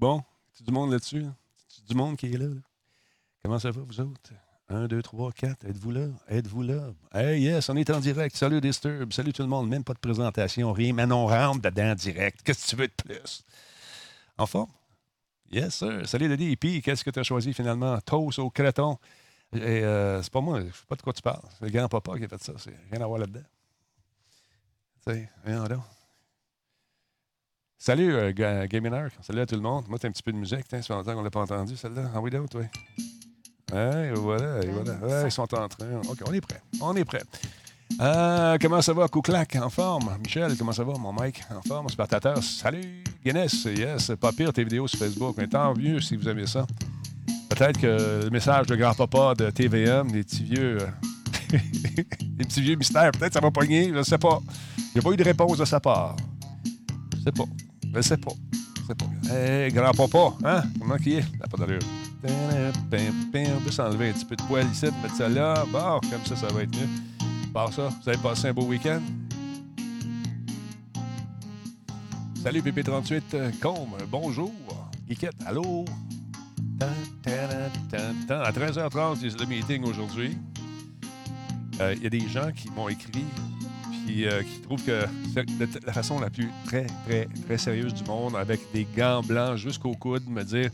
Bon, tu du monde là-dessus? Tu du monde qui est là? Comment ça va, vous autres? 1, 2, 3, 4. Êtes-vous là? Êtes-vous là? Hey, yes, on est en direct. Salut Disturb. Salut tout le monde. Même pas de présentation, rien. Mais on rentre dedans direct. Qu'est-ce que tu veux de plus? En forme? Yes, sir. Salut. Et puis, qu'est-ce que tu as choisi finalement? Toast au créton. Euh, c'est pas moi, je sais pas de quoi tu parles. C'est le grand-papa qui a fait ça. C'est rien à voir là-dedans. Tu sais, rien. Salut, euh. Salut à tout le monde. Moi, t'as un petit peu de musique. Tiens, ça fait longtemps qu'on l'a pas entendu, celle-là. Ah oui, d'autres, oui. Ouais, voilà, et voilà. Ouais, ils sont en train. OK, on est prêt. On est prêt. Euh, comment ça va, Couclac? En forme? Michel, comment ça va, mon mec? En forme, spectateur? Salut, Guinness. Yes, pas pire tes vidéos sur Facebook. Mais tant mieux si vous aimez ça. Peut-être que le message de grand-papa de TVM, des petits vieux. euh, des petits vieux mystères, peut-être ça va pogner, je ne sais pas. Il n'y a pas eu de réponse de sa part. Je sais pas. Je sais pas. Je sais pas. Hey, grand-papa, hein? Comment qu'il est? Ça n'a pas d'allure. On peut s'enlever un petit peu de poil ici, mettre ça là. Bon, comme ça, ça va être mieux. Par ça, vous avez passé un beau week-end? Salut PP38 euh, Combe, bonjour. Geekette, allô? À 13h30, c'est le meeting aujourd'hui. Euh, Il y a des gens qui m'ont écrit euh, qui trouvent que c'est de la façon la plus très, très, très sérieuse du monde, avec des gants blancs jusqu'au coude, me dire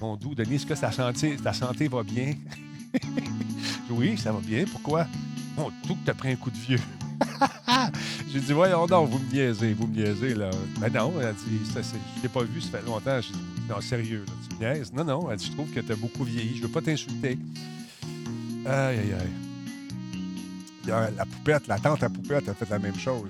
Mon doux, Denis, est-ce que ta santé, ta santé va bien? oui, ça va bien. Pourquoi? Mon doux, que t'as pris un coup de vieux. J'ai dit, voyons donc, vous me niaisez, vous me niaisez, là. Ben non, elle dit, ça, pas vu, ça fait longtemps. J'ai dit, non, sérieux, là, tu me. Non, non, elle dit, je trouve que t'as beaucoup vieilli, je veux pas t'insulter. Aïe, aïe, aïe. A la poupette, la tante à poupette a fait la même chose.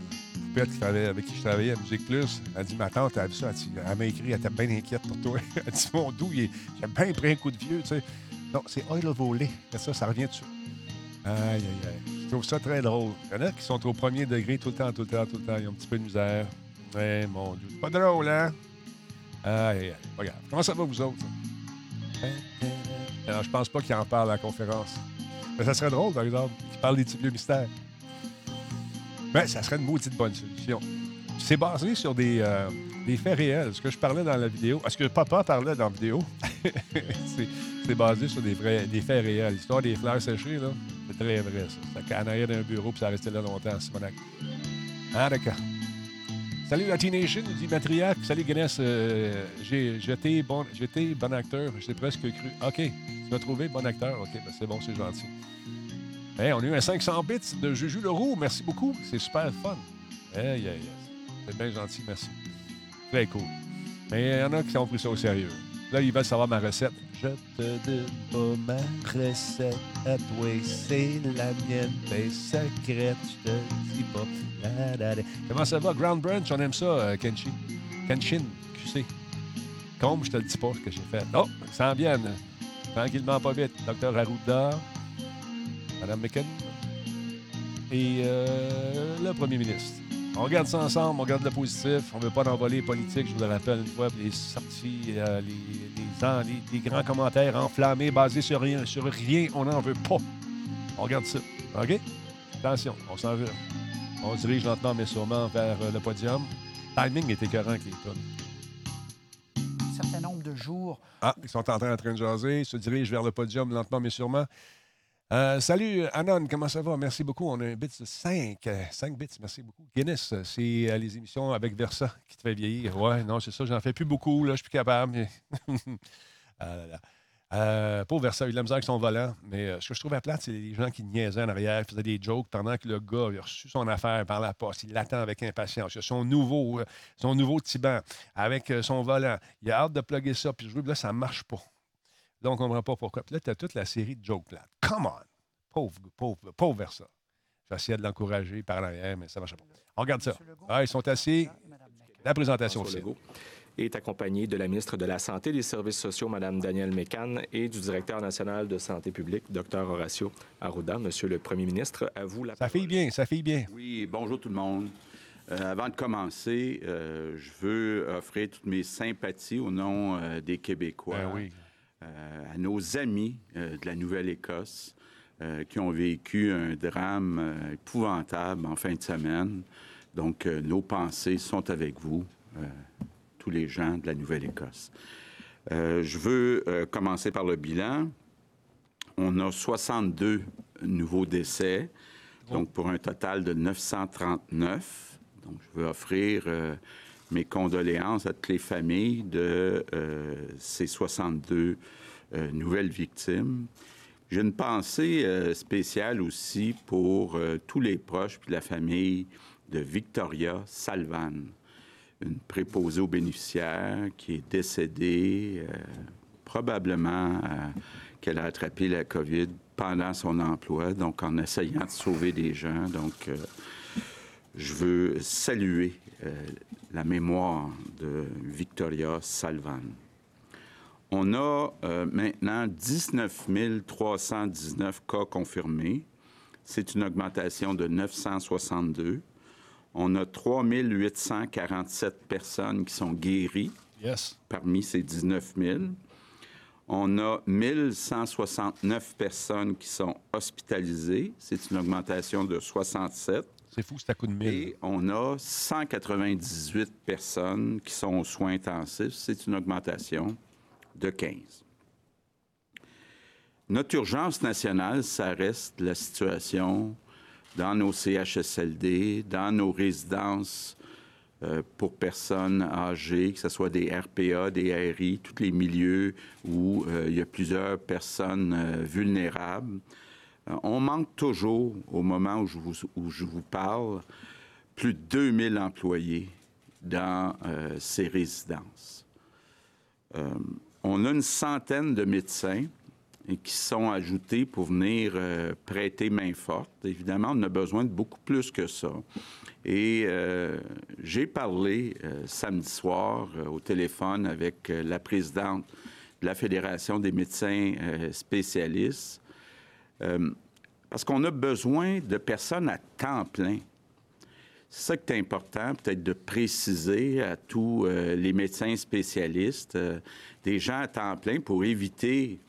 La poupette qui avec qui je travaillais à Musique Plus, elle a dit, ma tante, elle a vu ça, elle, m'a écrit, elle était bien inquiète pour toi. Elle dit, mon doux, j'ai bien pris un coup de vieux, tu sais. Non, c'est oil volé. Ça, ça revient dessus. Aïe, aïe, aïe. Je trouve ça très drôle. Il y en a qui sont au premier degré tout le temps, tout le temps, tout le temps. Ils ont un petit peu de misère. Ouais, mon Dieu. C'est Pas drôle, hein? Aïe, aïe, aïe. Regarde. Comment ça va, vous autres? Alors, je pense pas qu'il en parle à la conférence. Mais ça serait drôle, par exemple, qu'il parle des petits vieux mystères. Ben, ça serait une maudite bonne solution. C'est basé sur des, euh, des faits réels. Ce que je parlais dans la vidéo, ce que papa parlait dans la vidéo, c'est basé sur des, vrais, des faits réels. L'histoire des fleurs séchées, là, c'est très vrai, ça. Ça en arrière d'un bureau, puis ça restait là longtemps, Simonac. Ah, d'accord. Salut la Nation, nous dit Matriarche. Salut Guinness. Euh, bon, j'étais bon acteur. J'ai presque cru. OK. Tu m'as trouvé bon acteur. OK, ben c'est bon, c'est gentil. Hey, on a eu un 500 bits de Juju Leroux. Merci beaucoup. C'est super fun. Hey, hey. C'est bien gentil, merci. Très cool. Mais il y en a qui ont pris ça au sérieux. Là, ils veulent savoir ma recette. Je te donne pas ma recette à toi, c'est la mienne, ben secrète, je te dis pas. La, la, la. Comment ça va? Ground Branch, on aime ça, euh, Kenshi. Kenshin, QC. Combe, je te le dis pas ce que j'ai fait. Oh, ça en vient. Tranquillement, pas vite. Docteur Arruda, Madame McKen et euh, le premier ministre. On regarde ça ensemble, on regarde le positif. On ne veut pas d'envoler politique, je vous le rappelle une fois. Les sorties, euh, les, les, les- les grands commentaires enflammés, basés sur rien, sur rien, on n'en veut pas. On regarde ça. OK? Attention, on s'en veut. On se dirige lentement mais sûrement vers euh, le podium. Timing est écœurant qui est un certain nombre de jours. Ah, ils sont en train, en train de jaser. Ils se dirigent vers le podium lentement mais sûrement. Euh, salut, Anon, comment ça va? Merci beaucoup. On a un bit de 5. 5 bits, merci beaucoup. Guinness, euh, c'est euh, les émissions avec Versa qui te fait vieillir. Ouais, non, c'est ça, j'en fais plus beaucoup, là, je suis plus capable. mais- Ah là là. Euh, Versa, il a eu de la misère avec son volant, mais euh, ce que je trouvais plate, c'est les gens qui niaisaient en arrière, faisaient des jokes pendant que le gars a reçu son affaire par la poste. Il l'attend avec impatience. Il a son nouveau, euh, son nouveau Tiban avec euh, son volant. Il a hâte de plugger ça, puis je veux là, ça ne marche pas. Donc, on ne comprend pas pourquoi. Puis là, tu as toute la série de jokes plates. Come on! Pauvre, pauvre, pauvre Versa. J'essayais de l'encourager par l'arrière, mais ça ne marchait pas. On regarde ça. Ah, ils sont assis. La présentation. Legault est accompagné de la ministre de la Santé et des Services sociaux, Mme Danielle Mécan, et du directeur national de santé publique, Dr Horacio Arruda. Monsieur le Premier ministre, à vous la Ça fait bien, ça fait bien. Oui, bonjour tout le monde. Euh, avant de commencer, euh, je veux offrir toutes mes sympathies au nom euh, des Québécois Ben oui. Euh, à nos amis euh, de la Nouvelle-Écosse euh, qui ont vécu un drame épouvantable en fin de semaine. Donc, nos pensées sont avec vous, tous les gens de la Nouvelle-Écosse. Je veux commencer par le bilan. On a 62 nouveaux décès, donc pour un total de 939. Donc, je veux offrir mes condoléances à toutes les familles de ces 62 nouvelles victimes. J'ai une pensée spéciale aussi pour tous les proches de la famille de Victoria Salvan une préposée aux bénéficiaires qui est décédée, euh, probablement euh, qu'elle a attrapé la COVID pendant son emploi, donc en essayant de sauver des gens. Donc, euh, je veux saluer la mémoire de Victoria Salvan. On a maintenant 19 319 cas confirmés. C'est une augmentation de 962. On a 3 847 personnes qui sont guéries parmi ces 19 000. On a 1169 personnes qui sont hospitalisées. C'est une augmentation de 67. C'est fou, c'est à coup de 1000. Et on a 198 personnes qui sont aux soins intensifs. C'est une augmentation de 15. Notre urgence nationale, ça reste la situation dans nos CHSLD, dans nos résidences euh, pour personnes âgées, que ce soit des RPA, des ARI, tous les milieux où euh, il y a plusieurs personnes euh, vulnérables. On manque toujours, au moment où je vous, parle, plus de 2000 employés dans ces résidences. on a une centaine de médecins qui sont ajoutés pour venir euh, prêter main forte. Évidemment, on a besoin de beaucoup plus que ça. Et euh, j'ai parlé euh, samedi soir au téléphone avec la présidente de la Fédération des médecins spécialistes, parce qu'on a besoin de personnes à temps plein. C'est ça qui est important, peut-être de préciser à tous les médecins spécialistes, des gens à temps plein pour éviter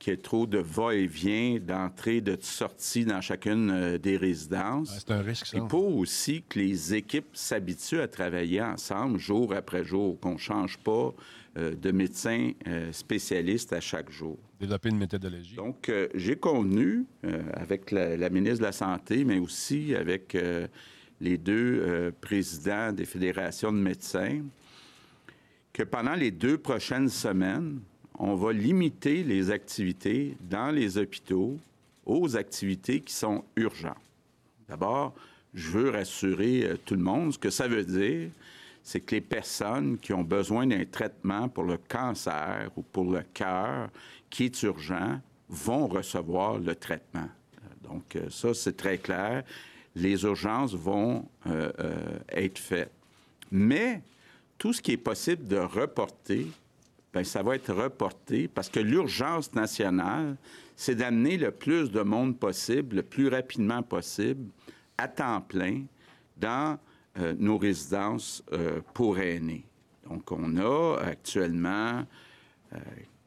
qu'il y ait trop de va-et-vient, d'entrée, de sortie dans chacune euh, des résidences. c'est un risque, ça. Et pour aussi que les équipes s'habituent à travailler ensemble jour après jour, qu'on ne change pas euh, de médecin euh, spécialiste à chaque jour. Développer une méthodologie. Donc, j'ai convenu avec la, ministre de la Santé, mais aussi avec les deux présidents des fédérations de médecins, que pendant les deux prochaines semaines, on va limiter les activités dans les hôpitaux aux activités qui sont urgentes. D'abord, je veux rassurer euh, tout le monde. Ce que ça veut dire, c'est que les personnes qui ont besoin d'un traitement pour le cancer ou pour le cœur qui est urgent vont recevoir le traitement. Donc, euh, ça, c'est très clair. Les urgences vont euh, être faites. Mais tout ce qui est possible de reporter, Bien, ça va être reporté parce que l'urgence nationale, c'est d'amener le plus de monde possible, le plus rapidement possible, à temps plein, dans euh, nos résidences euh, pour aînés. Donc, on a actuellement euh,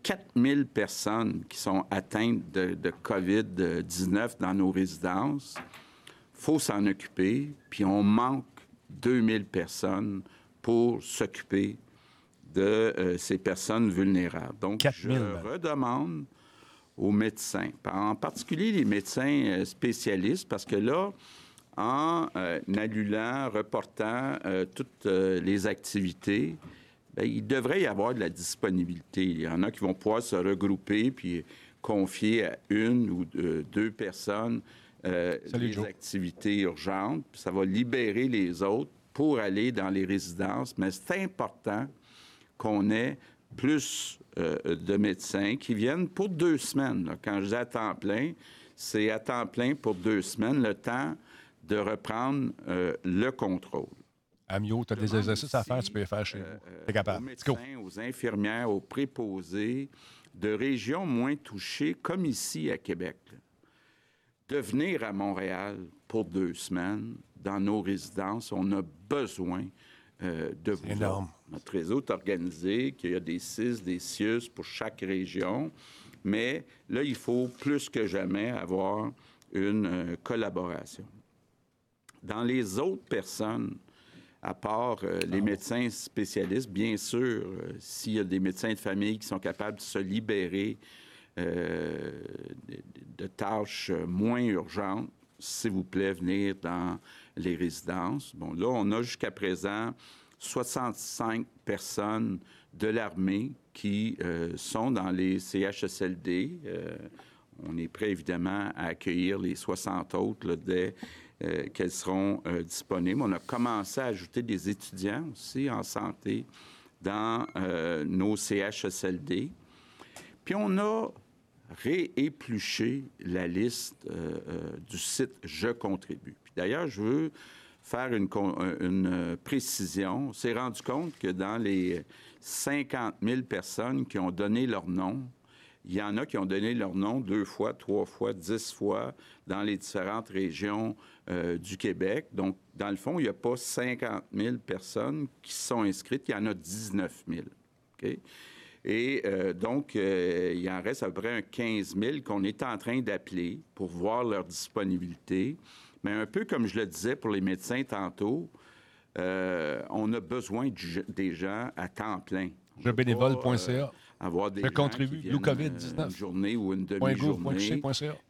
4000 personnes qui sont atteintes de, de COVID-19 dans nos résidences. Il faut s'en occuper, puis on manque 2000 personnes pour s'occuper de euh, ces personnes vulnérables. Donc, je redemande aux médecins, en particulier les médecins euh, spécialistes, parce que là, en euh, annulant, reportant toutes les activités, bien, il devrait y avoir de la disponibilité. Il y en a qui vont pouvoir se regrouper puis confier à une ou deux personnes les activités urgentes. ça va libérer les autres pour aller dans les résidences. Mais c'est important qu'on ait plus euh, de médecins qui viennent pour deux semaines. Quand je dis à temps plein, c'est à temps plein pour deux semaines, le temps de reprendre euh, le contrôle. Amio, tu as des exercices à faire, tu peux les faire chez vous. Euh, es capable. Aux médecins, aux infirmières, aux préposés de régions moins touchées, comme ici à Québec, de venir à Montréal pour deux semaines dans nos résidences. On a besoin de vous. énorme. Notre réseau est organisé, qu'il y a des CIS, des CIUS pour chaque région, mais là, il faut plus que jamais avoir une euh, collaboration. Dans les autres personnes à part euh, les médecins spécialistes, bien sûr, euh, s'il y a des médecins de famille qui sont capables de se libérer euh, de, de tâches moins urgentes, s'il vous plaît, venir dans les résidences. Bon, là, on a jusqu'à présent 65 personnes de l'armée qui sont dans les CHSLD. On est prêt, évidemment, à accueillir les 60 autres là, dès euh, qu'elles seront euh, disponibles. On a commencé à ajouter des étudiants aussi en santé dans euh, nos CHSLD. Puis on a réépluché la liste du site Je contribue. Puis d'ailleurs, je veux faire une, précision. On s'est rendu compte que dans les 50 000 personnes qui ont donné leur nom, il y en a qui ont donné leur nom deux fois, trois fois, dix fois dans les différentes régions euh, du Québec. Donc, dans le fond, il n'y a pas 50 000 personnes qui sont inscrites, il y en a 19 000. OK? Et euh, donc, euh, il en reste à peu près un 15 000 qu'on est en train d'appeler pour voir leur disponibilité. Mais un peu comme je le disais pour les médecins tantôt, euh, on a besoin du- des gens à temps plein. Jebénévole.ca. euh, avoir des Je gens contribue, qui Blue viennent, COVID-19. euh, Une journée ou une demi-journée.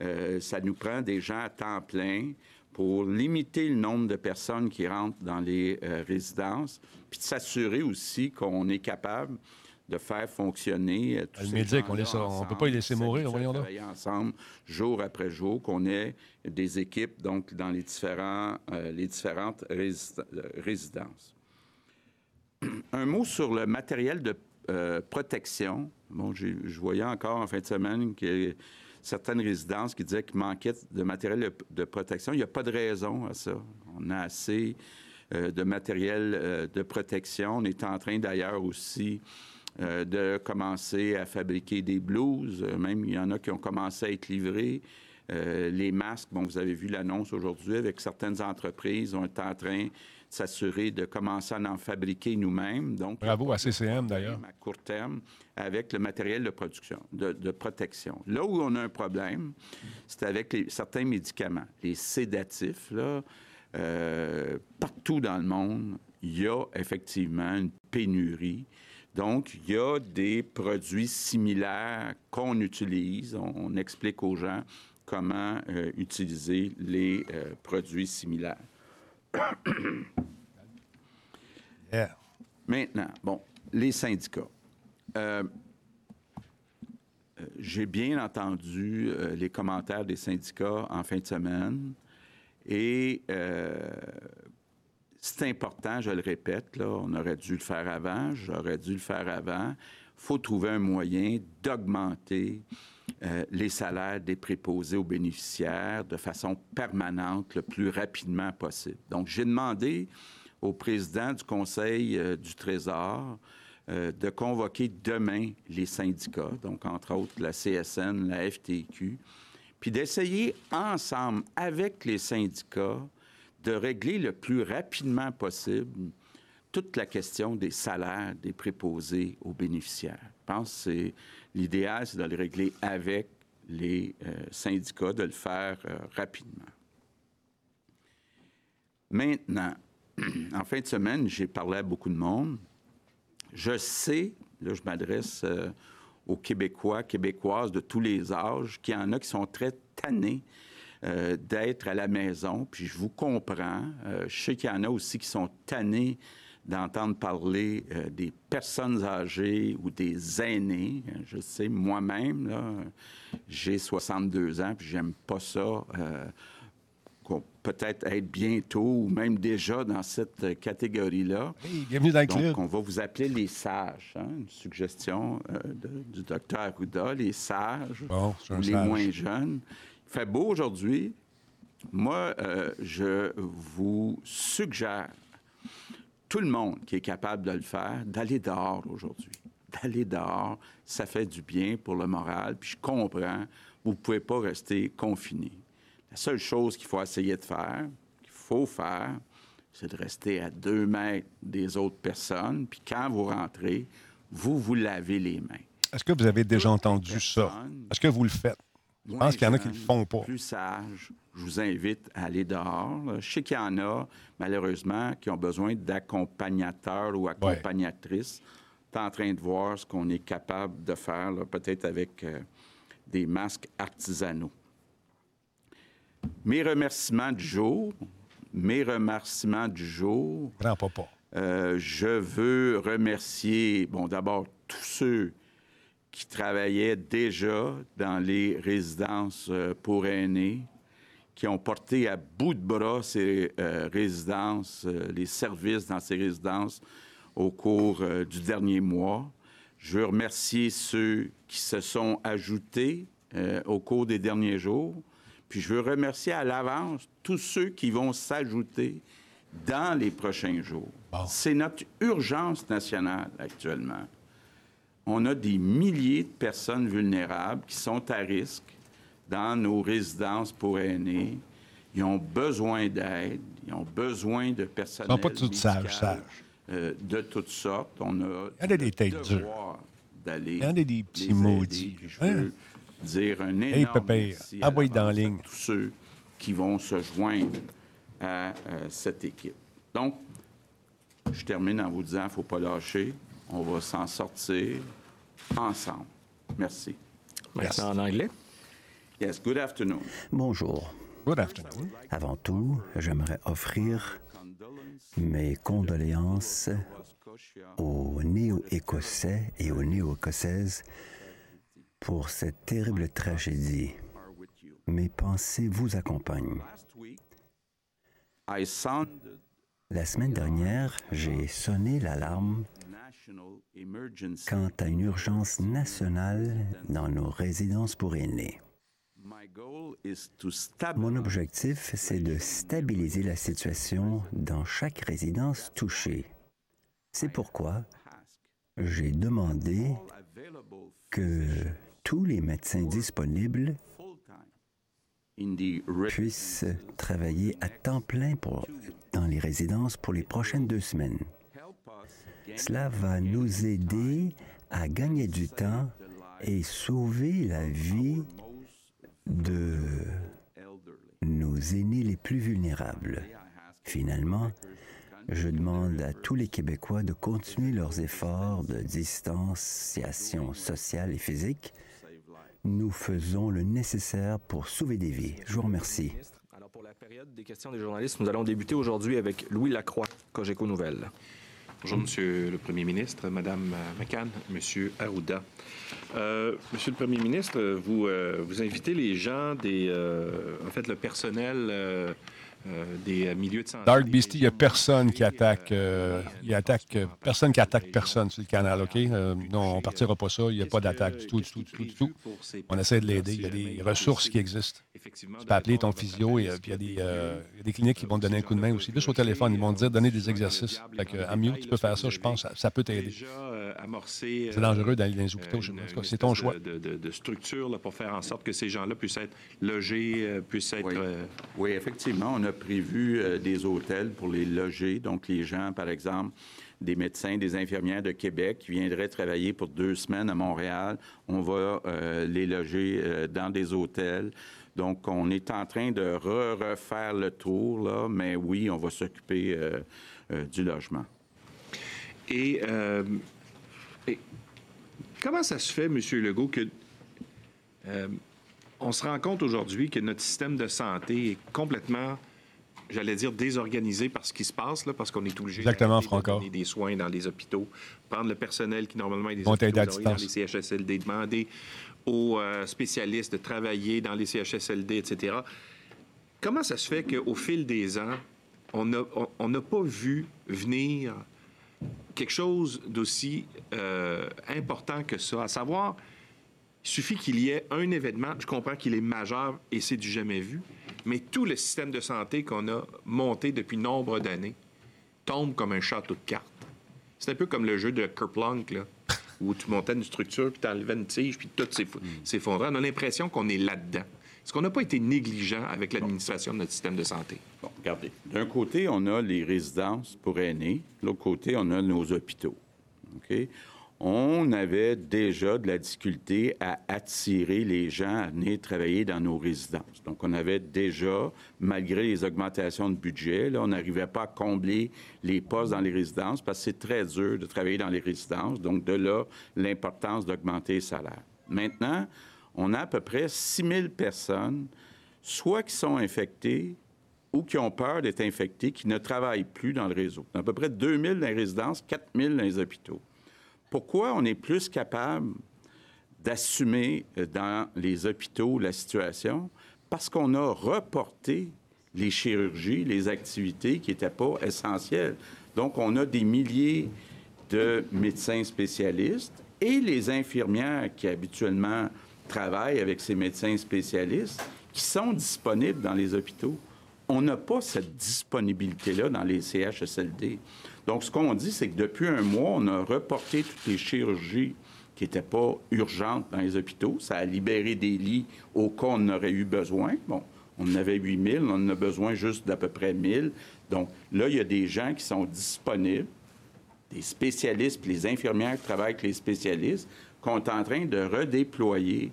Euh, ça nous prend des gens à temps plein pour limiter le nombre de personnes qui rentrent dans les euh, résidences, puis de s'assurer aussi qu'on est capable de faire fonctionner euh, tous Le ces on peut pas les laisser mourir, voyons travailler ensemble jour après jour, qu'on ait des équipes donc dans les, différents, euh, les différentes résid- euh, résidences. Un mot sur le matériel de euh, protection. Bon, je voyais encore en fin de semaine que certaines résidences qui disaient qu'il manquait de matériel de, protection. Il n'y a pas de raison à ça. On a assez euh, de matériel euh, de protection. On est en train d'ailleurs aussi de commencer à fabriquer des blouses. Même il y en a qui ont commencé à être livrés. Les masques, bon, vous avez vu l'annonce aujourd'hui avec certaines entreprises. On est en train s'assurer de commencer à en fabriquer nous-mêmes. Donc, Bravo à CCM, d'ailleurs. à court terme avec le matériel de production, de, de protection. Là où on a un problème, c'est avec les- certains médicaments, les sédatifs. Là, euh, partout dans le monde, il y a effectivement une pénurie. Donc, il y a des produits similaires qu'on utilise. On, on explique aux gens comment euh, utiliser les euh, produits similaires. Maintenant, bon, les syndicats. Euh, euh, J'ai bien entendu euh, les commentaires des syndicats en fin de semaine et c'est important, je le répète, là, on aurait dû le faire avant, j'aurais dû le faire avant. Il faut trouver un moyen d'augmenter euh, les salaires des préposés aux bénéficiaires de façon permanente le plus rapidement possible. Donc, j'ai demandé au président du Conseil euh, du Trésor euh, de convoquer demain les syndicats, donc entre autres la CSN, la FTQ, puis d'essayer ensemble avec les syndicats de régler le plus rapidement possible toute la question des salaires des préposés aux bénéficiaires. Je pense que l'idéal, c'est de le régler avec les euh, syndicats, de le faire euh, rapidement. Maintenant, en fin de semaine, j'ai parlé à beaucoup de monde. Je sais, là, je m'adresse euh, aux Québécois, Québécoises de tous les âges, qu'il y en a qui sont très tannés d'être à la maison, puis je vous comprends. Je sais qu'il y en a aussi qui sont tannés d'entendre parler euh, des personnes âgées ou des aînés. Je sais, moi-même, là, j'ai 62 ans, puis j'aime pas ça. euh, qu'on peut-être être bientôt ou même déjà dans cette euh, catégorie-là. Hey, bienvenue dans le club. Donc, on va vous appeler les sages. hein, une suggestion euh, de- du docteur Arruda, les sages Bon, ou les sage. moins jeunes. Il fait beau aujourd'hui. Moi, je vous suggère, tout le monde qui est capable de le faire, d'aller dehors aujourd'hui. D'aller dehors, ça fait du bien pour le moral. Puis je comprends, vous ne pouvez pas rester confiné. La seule chose qu'il faut essayer de faire, qu'il faut faire, c'est de rester à deux mètres des autres personnes. Puis quand vous rentrez, vous vous lavez les mains. Est-ce que vous avez déjà Toute entendu ça? Est-ce que vous le faites? Je pense qu'il y en a qui ne le font pas. Plus sage, je vous invite à aller dehors. Je sais qu'il y en a, malheureusement, qui ont besoin d'accompagnateurs ou accompagnatrices. Tu es en train de voir ce qu'on est capable de faire, peut-être avec euh, des masques artisanaux. Mes remerciements du jour, mes remerciements du jour. Grand papa. Euh, je veux remercier, bon, d'abord tous ceux qui travaillaient déjà dans les résidences euh, pour aînés, qui ont porté à bout de bras ces euh, résidences, euh, les services dans ces résidences au cours du dernier mois. Je veux remercier ceux qui se sont ajoutés au cours des derniers jours. Puis je veux remercier à l'avance tous ceux qui vont s'ajouter dans les prochains jours. C'est notre urgence nationale actuellement on a des milliers de personnes vulnérables qui sont à risque dans nos résidences pour aînés. Ils ont besoin d'aide, ils ont besoin de personnel. Ils sont pas toutes sages, sages. Euh, de toutes sortes. On a, Il y a des têtes dures. d'aller. Il y en a des petits maudits. Je veux hein? dire un énorme hey, envoie dans la ligne. tous ceux qui vont se joindre à euh, cette équipe. Donc, je termine en vous disant, il ne faut pas lâcher. On va s'en sortir ensemble. Merci. Merci. En anglais? Yes, good afternoon. Bonjour. Good afternoon. Avant tout, j'aimerais offrir mes condoléances aux néo-écossais et aux néo-écossaises pour cette terrible tragédie. Mes pensées vous accompagnent. La semaine dernière, j'ai sonné l'alarme quant à une urgence nationale dans nos résidences pour aînés. Mon objectif, c'est de stabiliser la situation dans chaque résidence touchée. C'est pourquoi j'ai demandé que tous les médecins disponibles puissent travailler à temps plein pour, dans les résidences pour les prochaines deux semaines. Cela va nous aider à gagner du temps et sauver la vie de nos aînés les plus vulnérables. Finalement, je demande à tous les Québécois de continuer leurs efforts de distanciation sociale et physique. Nous faisons le nécessaire pour sauver des vies. Je vous remercie. Alors pour la période des questions des journalistes, nous allons débuter aujourd'hui avec Louis Lacroix, Cogeco Nouvelles. Bonjour, Monsieur le Premier ministre, Madame McCann, Monsieur Arruda. Euh, Monsieur le Premier ministre, vous, euh, vous invitez les gens, des, euh, en fait, le personnel euh, euh, des milieux de santé. Dark Beastie, il n'y a personne qui attaque, euh, il attaque personne qui attaque personne sur le canal, OK? Euh, non, on ne partira pas ça. Il n'y a pas d'attaque du tout, du tout, du tout, du tout. On essaie de l'aider. Il y a des ressources qui existent. Tu peux appeler ton physio et puis il y, a des, il y a des cliniques qui vont te donner un coup de main aussi. Juste au téléphone, ils vont te dire donner des exercices. Fait que, à mieux, tu peux faire ça, je pense, ça, peut t'aider. C'est dangereux d'aller dans les hôpitaux. C'est ton choix. De, de, de structure pour faire en sorte que ces gens-là puissent être logés, puissent être. Oui, oui effectivement, on a prévu euh, des hôtels pour les loger. Donc, les gens, par exemple, des médecins, des infirmières de Québec qui viendraient travailler pour deux semaines à Montréal, on va euh, les loger euh, dans des hôtels. Donc, on est en train de refaire le tour, là, mais oui, on va s'occuper du logement. Et, et, comment ça se fait, M. Legault, que on se rend compte aujourd'hui que notre système de santé est complètement j'allais dire désorganisé par ce qui se passe, là, parce qu'on est obligé Exactement, de donner des soins dans les hôpitaux, prendre le personnel qui normalement est des hôpitaux, dans les CHSLD, demander aux euh, spécialistes de travailler dans les CHSLD, etc. Comment ça se fait qu'au fil des ans, on n'a on, pas vu venir quelque chose d'aussi euh, important que ça, à savoir, il suffit qu'il y ait un événement, je comprends qu'il est majeur et c'est du jamais vu, mais tout le système de santé qu'on a monté depuis nombre d'années tombe comme un château de cartes. C'est un peu comme le jeu de Kerplunk, là, où tu montais une structure, puis tu enlevais une tige, puis tout s'effondrait. On a l'impression qu'on est là-dedans. Est-ce qu'on n'a pas été négligent avec l'administration de notre système de santé? Bon, regardez. D'un côté, on a les résidences pour aînés. De l'autre côté, on a nos hôpitaux. OK? On avait déjà de la difficulté à attirer les gens à venir travailler dans nos résidences. Donc, on avait déjà, malgré les augmentations de budget, on n'arrivait pas à combler les postes dans les résidences parce que c'est très dur de travailler dans les résidences. Donc, de là, l'importance d'augmenter les salaires. Maintenant, on a à peu près 6 000 personnes, soit qui sont infectées ou qui ont peur d'être infectées, qui ne travaillent plus dans le réseau. À peu près 2 000 dans les résidences, 4 000 dans les hôpitaux. Pourquoi on est plus capable d'assumer euh, dans les hôpitaux la situation? Parce qu'on a reporté les chirurgies, les activités qui n'étaient pas essentielles. Donc, on a des milliers de médecins spécialistes et les infirmières qui habituellement travaillent avec ces médecins spécialistes qui sont disponibles dans les hôpitaux. On n'a pas cette disponibilité-là dans les CHSLD. Donc, ce qu'on dit, c'est que depuis un mois, on a reporté toutes les chirurgies qui n'étaient pas urgentes dans les hôpitaux. Ça a libéré des lits au on aurait eu besoin. Bon, on en avait 8 000, on en a besoin juste d'à peu près 1 000. Donc, là, il y a des gens qui sont disponibles, des spécialistes, puis les infirmières qui travaillent avec les spécialistes, qu'on est en train de redéployer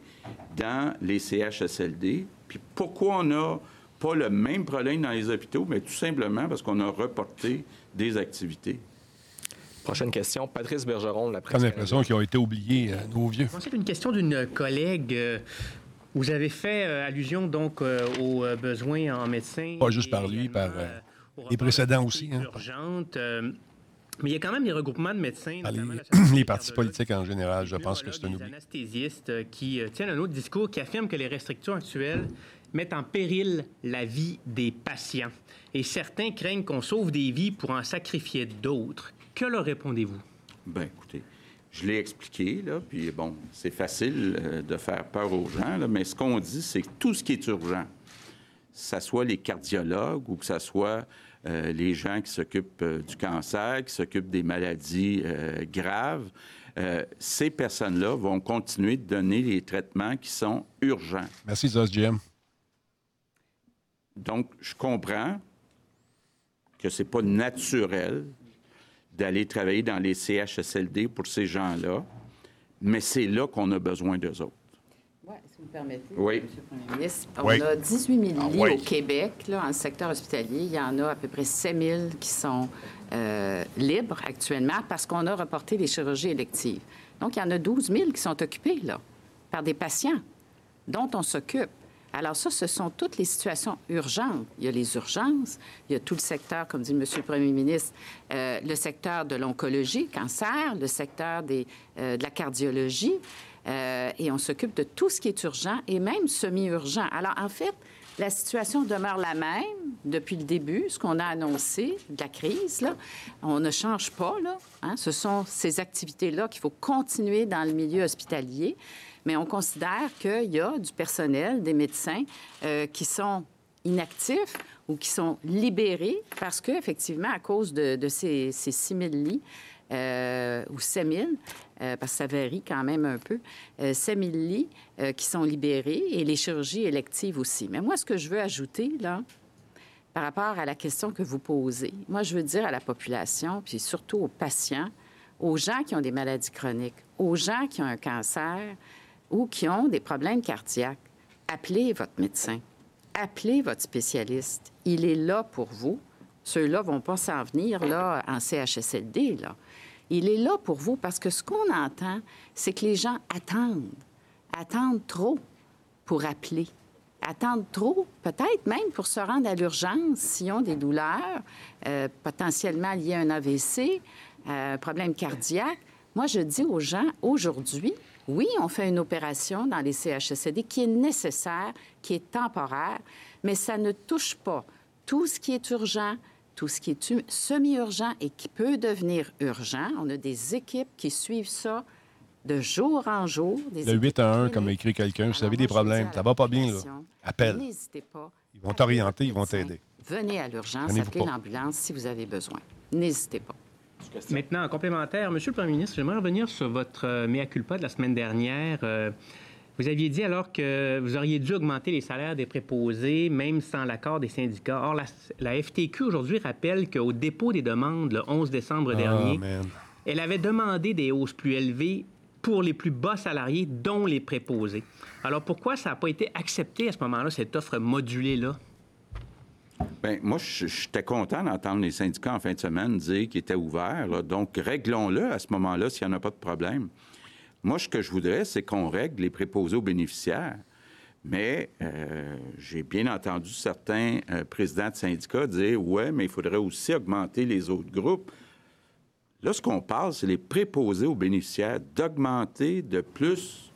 dans les CHSLD. Puis pourquoi on n'a pas le même problème dans les hôpitaux? Mais tout simplement parce qu'on a reporté des activités. Prochaine question, Patrice Bergeron, la presse. J'ai l'impression qu'ils ont été oubliés, euh, nos vieux. C'est une question d'une collègue. Euh, vous avez fait euh, allusion donc aux besoins en médecins. Pas juste par lui, par les précédents aussi. Hein. Urgente. Mais il y a quand même des regroupements de médecins. les, partis politiques en général, je pense que c'est un oubli. Des anesthésistes qui tiennent un autre discours qui affirme que les restrictions actuelles mettent en péril la vie des patients. Et certains craignent qu'on sauve des vies pour en sacrifier d'autres. Que leur répondez-vous? Bien, écoutez, je l'ai expliqué, là, puis bon, c'est facile euh, de faire peur aux gens, là, mais ce qu'on dit, c'est que tout ce qui est urgent, que ce soit les cardiologues ou que ce soit euh, les gens qui s'occupent euh, du cancer, qui s'occupent des maladies graves, ces personnes-là vont continuer de donner les traitements qui sont urgents. Merci, Zos. Donc, je comprends que ce n'est pas naturel d'aller travailler dans les CHSLD pour ces gens-là, mais c'est là qu'on a besoin d'eux autres. Oui, si vous me permettez, oui. M. le Premier ministre. On a 18 000 ah, lits au Québec, là, en secteur hospitalier. Il y en a à peu près 7 000 qui sont euh, libres actuellement parce qu'on a reporté les chirurgies électives. Donc, il y en a 12 000 qui sont occupés, là, par des patients dont on s'occupe. Alors ça, ce sont toutes les situations urgentes. Il y a les urgences, il y a tout le secteur, comme dit M. le Premier ministre, euh, le secteur de l'oncologie, cancer, le secteur euh, de la cardiologie, euh, et on s'occupe de tout ce qui est urgent et même semi-urgent. Alors en fait, la situation demeure la même depuis le début, ce qu'on a annoncé de la crise. On ne change pas. Hein. Ce sont ces activités-là qu'il faut continuer dans le milieu hospitalier mais on considère qu'il y a du personnel, des médecins euh, qui sont inactifs ou qui sont libérés parce qu'effectivement, à cause de, ces, ces 6 000 lits, euh, ou 7 000, euh, parce que ça varie quand même un peu, 7 000 lits qui sont libérés et les chirurgies électives aussi. Mais moi, ce que je veux ajouter, là, par rapport à la question que vous posez, moi, je veux dire à la population, puis surtout aux patients, aux gens qui ont des maladies chroniques, aux gens qui ont un cancer, ou qui ont des problèmes cardiaques, appelez votre médecin, appelez votre spécialiste. Il est là pour vous. Ceux-là vont pas s'en venir là en CHSLD. Il est là pour vous parce que ce qu'on entend, c'est que les gens attendent, attendent trop pour appeler, attendent trop, peut-être même pour se rendre à l'urgence s'ils ont des douleurs euh, potentiellement liées à un AVC, euh, un problème cardiaque. Moi, je dis aux gens aujourd'hui, oui, on fait une opération dans les CHSLD qui est nécessaire, qui est temporaire, mais ça ne touche pas tout ce qui est urgent, tout ce qui est semi-urgent et qui peut devenir urgent. On a des équipes qui suivent ça de jour en jour. Des de 8 à 1, comme a écrit quelqu'un, vous avez des problèmes, ça va pas bien, là. Appelle. N'hésitez pas. Ils vont t'orienter, ils vont t'aider. Venez à l'urgence, appelez l'ambulance si vous avez besoin. N'hésitez pas. Maintenant, en complémentaire, Monsieur le Premier ministre, j'aimerais revenir sur votre euh, mea culpa de la semaine dernière. Euh, vous aviez dit alors que vous auriez dû augmenter les salaires des préposés, même sans l'accord des syndicats. Or, la, FTQ aujourd'hui rappelle qu'au dépôt des demandes le 11 décembre ah, dernier, elle avait demandé des hausses plus élevées pour les plus bas salariés, dont les préposés. Alors pourquoi ça n'a pas été accepté à ce moment-là, cette offre modulée-là? Bien, moi, j'étais content d'entendre les syndicats en fin de semaine dire qu'ils étaient ouverts. Donc, réglons-le à ce moment-là s'il n'y en a pas de problème. Moi, ce que je voudrais, c'est qu'on règle les préposés aux bénéficiaires. Mais euh, j'ai bien entendu certains euh, présidents de syndicats dire Ouais, mais il faudrait aussi augmenter les autres groupes. Là, ce qu'on parle, c'est les préposés aux bénéficiaires, d'augmenter de plus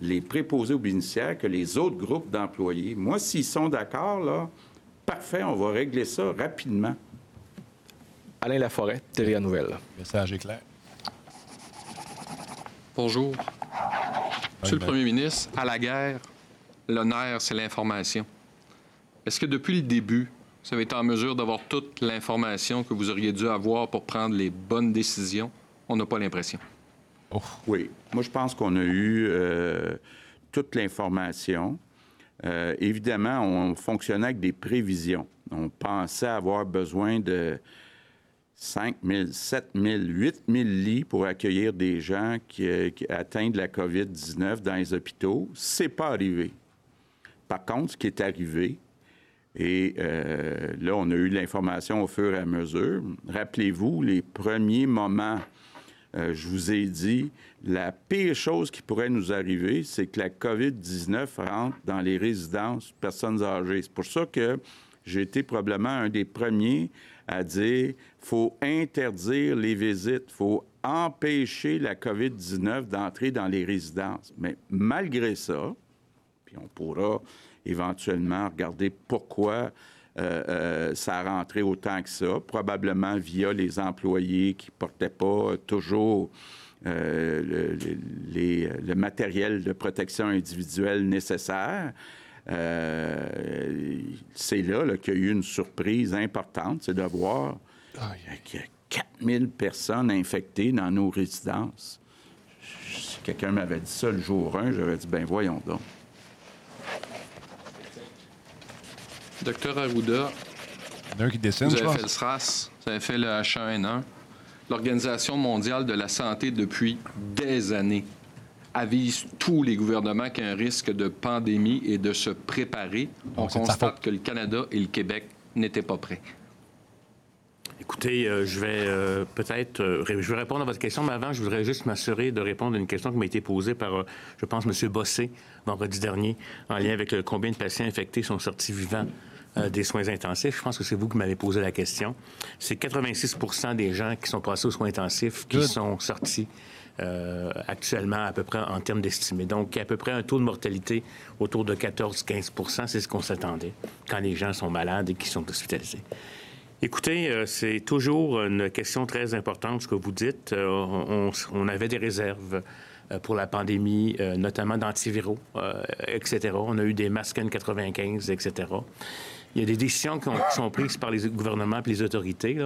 les préposés aux bénéficiaires que les autres groupes d'employés. Moi, s'ils sont d'accord, là, parfait, on va régler ça rapidement. Alain Laforêt, TVA Nouvelle. Message est clair. Bonjour. Monsieur le Premier ministre, à la guerre, l'honneur, c'est l'information. Est-ce que depuis le début, vous avez été en mesure d'avoir toute l'information que vous auriez dû avoir pour prendre les bonnes décisions? On n'a pas l'impression. Oh. Oui. Moi, je pense qu'on a eu euh, toute l'information. Euh, évidemment, on fonctionnait avec des prévisions. On pensait avoir besoin de 5 000, 7 000, 8 000 lits pour accueillir des gens qui, euh, atteignent de la COVID-19 dans les hôpitaux. C'est pas arrivé. Par contre, ce qui est arrivé, et euh, là, on a eu l'information au fur et à mesure. Rappelez-vous, les premiers moments, euh, je vous ai dit, la pire chose qui pourrait nous arriver, c'est que la COVID-19 rentre dans les résidences personnes âgées. C'est pour ça que j'ai été probablement un des premiers à dire faut interdire les visites, faut empêcher la COVID-19 d'entrer dans les résidences. Mais malgré ça, puis on pourra éventuellement regarder pourquoi euh, euh, ça a rentré autant que ça, probablement via les employés qui ne portaient pas toujours euh, le, matériel de protection individuelle nécessaire. c'est là, qu'il y a eu une surprise importante, c'est de voir qu'il y a 4000 personnes infectées dans nos résidences. Si quelqu'un m'avait dit ça le jour 1, j'aurais dit, ben voyons donc. Docteur Arruda, vous avez fait le SRAS, vous avez fait le H1N1. L'Organisation mondiale de la santé, depuis des années, avise tous les gouvernements qu'il y a un risque de pandémie et de se préparer. On constate que le Canada et le Québec n'étaient pas prêts. Écoutez, euh, je vais euh, peut-être euh, je vais répondre à votre question, mais avant, je voudrais juste m'assurer de répondre à une question qui m'a été posée par, je pense, M. Bossé vendredi dernier, en lien avec combien de patients infectés sont sortis vivants des soins intensifs. Je pense que c'est vous qui m'avez posé la question. C'est 86 des gens qui sont passés aux soins intensifs qui sont sortis euh, actuellement à peu près en termes d'estimés. Donc, à peu près un taux de mortalité autour de 14-15 c'est ce qu'on s'attendait quand les gens sont malades et qui sont hospitalisés. Écoutez, euh, c'est toujours une question très importante ce que vous dites. on, on, avait des réserves pour la pandémie, notamment d'antiviraux, etc. On a eu des masques N95, etc il y a des décisions qui, sont prises par les gouvernements et les autorités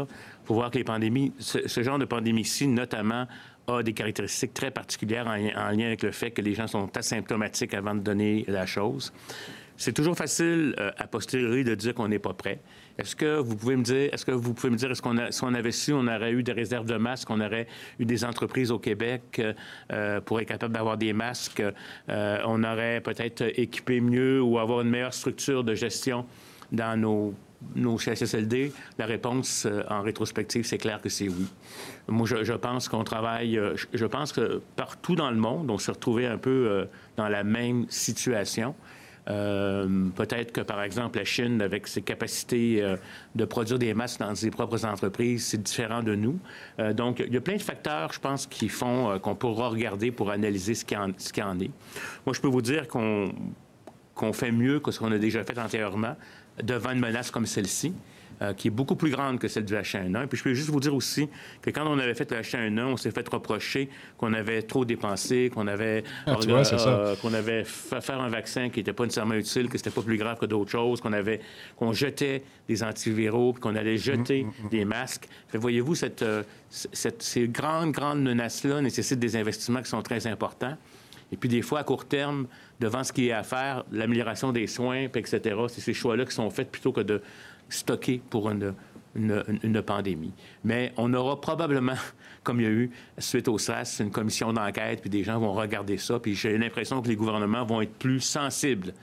pour voir que les pandémies, ce, genre de pandémie-ci, notamment, a des caractéristiques très particulières en, lien avec le fait que les gens sont asymptomatiques avant de donner la chose. C'est toujours facile euh, à posteriori de dire qu'on n'est pas prêt. Est-ce que vous pouvez me dire, est-ce que vous pouvez me dire, est-ce qu'on si on avait su, on aurait eu des réserves de masques, on aurait eu des entreprises au Québec euh, pour être capable d'avoir des masques, euh, on aurait peut-être équipé mieux ou avoir une meilleure structure de gestion dans nos nos la réponse euh, en rétrospective, c'est clair que c'est oui. Moi, je, pense qu'on travaille, euh, je, pense que partout dans le monde, on s'est retrouvé un peu euh, dans la même situation. Peut-être que, par exemple, la Chine, avec ses capacités de produire des masques dans ses propres entreprises, c'est différent de nous. donc, il y a plein de facteurs, je pense, qui font qu'on pourra regarder pour analyser ce qui en, est. Moi, je peux vous dire qu'on fait mieux que ce qu'on a déjà fait antérieurement devant une menace comme celle-ci. Euh, qui est beaucoup plus grande que celle du H1N1. Puis je peux juste vous dire aussi que quand on avait fait le H1N1, on s'est fait reprocher qu'on avait trop dépensé, qu'on avait, ah, euh, qu'on avait fait faire un vaccin qui n'était pas nécessairement utile, que c'était pas plus grave que d'autres choses, qu'on avait, qu'on jetait des antiviraux, qu'on allait jeter mm, mm, mm. des masques. voyez-vous, cette, euh, cette, ces grandes, grandes menaces-là nécessitent des investissements qui sont très importants. Et puis, des fois, à court terme, devant ce qui est à faire, l'amélioration des soins, etc., c'est ces choix-là qui sont faits plutôt que de stocker pour une, pandémie. Mais on aura probablement, comme il y a eu suite au SRAS, une commission d'enquête, puis des gens vont regarder ça, puis j'ai l'impression que les gouvernements vont être plus sensibles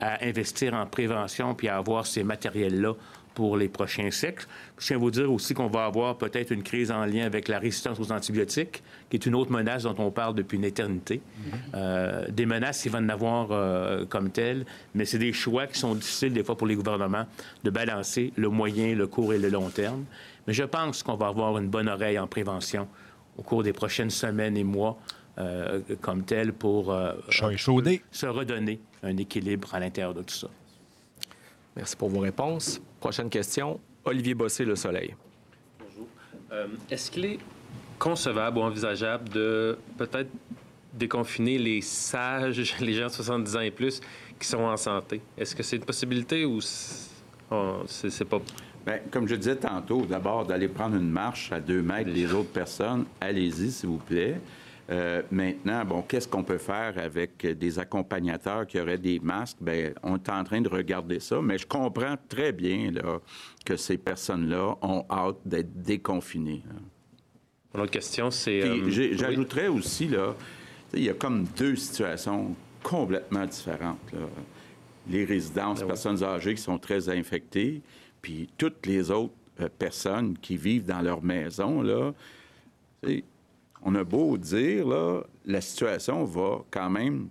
à investir en prévention puis à avoir ces matériels-là pour les prochains siècles. Je tiens à vous dire aussi qu'on va avoir peut-être une crise en lien avec la résistance aux antibiotiques, qui est une autre menace dont on parle depuis une éternité. Mm-hmm. Euh, des menaces, il va en avoir euh, comme telles, mais c'est des choix qui sont difficiles des fois pour les gouvernements de balancer le moyen, le court et le long terme. Mais je pense qu'on va avoir une bonne oreille en prévention au cours des prochaines semaines et mois euh, comme tel pour se redonner un équilibre à l'intérieur de tout ça. Merci pour vos réponses. Prochaine question, Olivier Bossé, Le Soleil. Bonjour. Euh, est-ce qu'il est concevable ou envisageable de peut-être déconfiner les sages, les gens de 70 ans et plus qui sont en santé? Est-ce que c'est une possibilité ou c'est pas... Bien, comme je disais tantôt, d'abord, d'aller prendre une marche à deux mètres des autres personnes, allez-y, s'il vous plaît. Euh, maintenant, bon, qu'est-ce qu'on peut faire avec des accompagnateurs qui auraient des masques? Bien, on est en train de regarder ça, mais je comprends très bien là, que ces personnes-là ont hâte d'être déconfinées. L'autre question, c'est... Euh, j'ajouterais aussi, là, il y a comme deux situations complètement différentes. Les résidences, ben personnes âgées qui sont très infectées, puis toutes les autres euh, personnes qui vivent dans leur maison, là, on a beau dire, là, la situation va quand même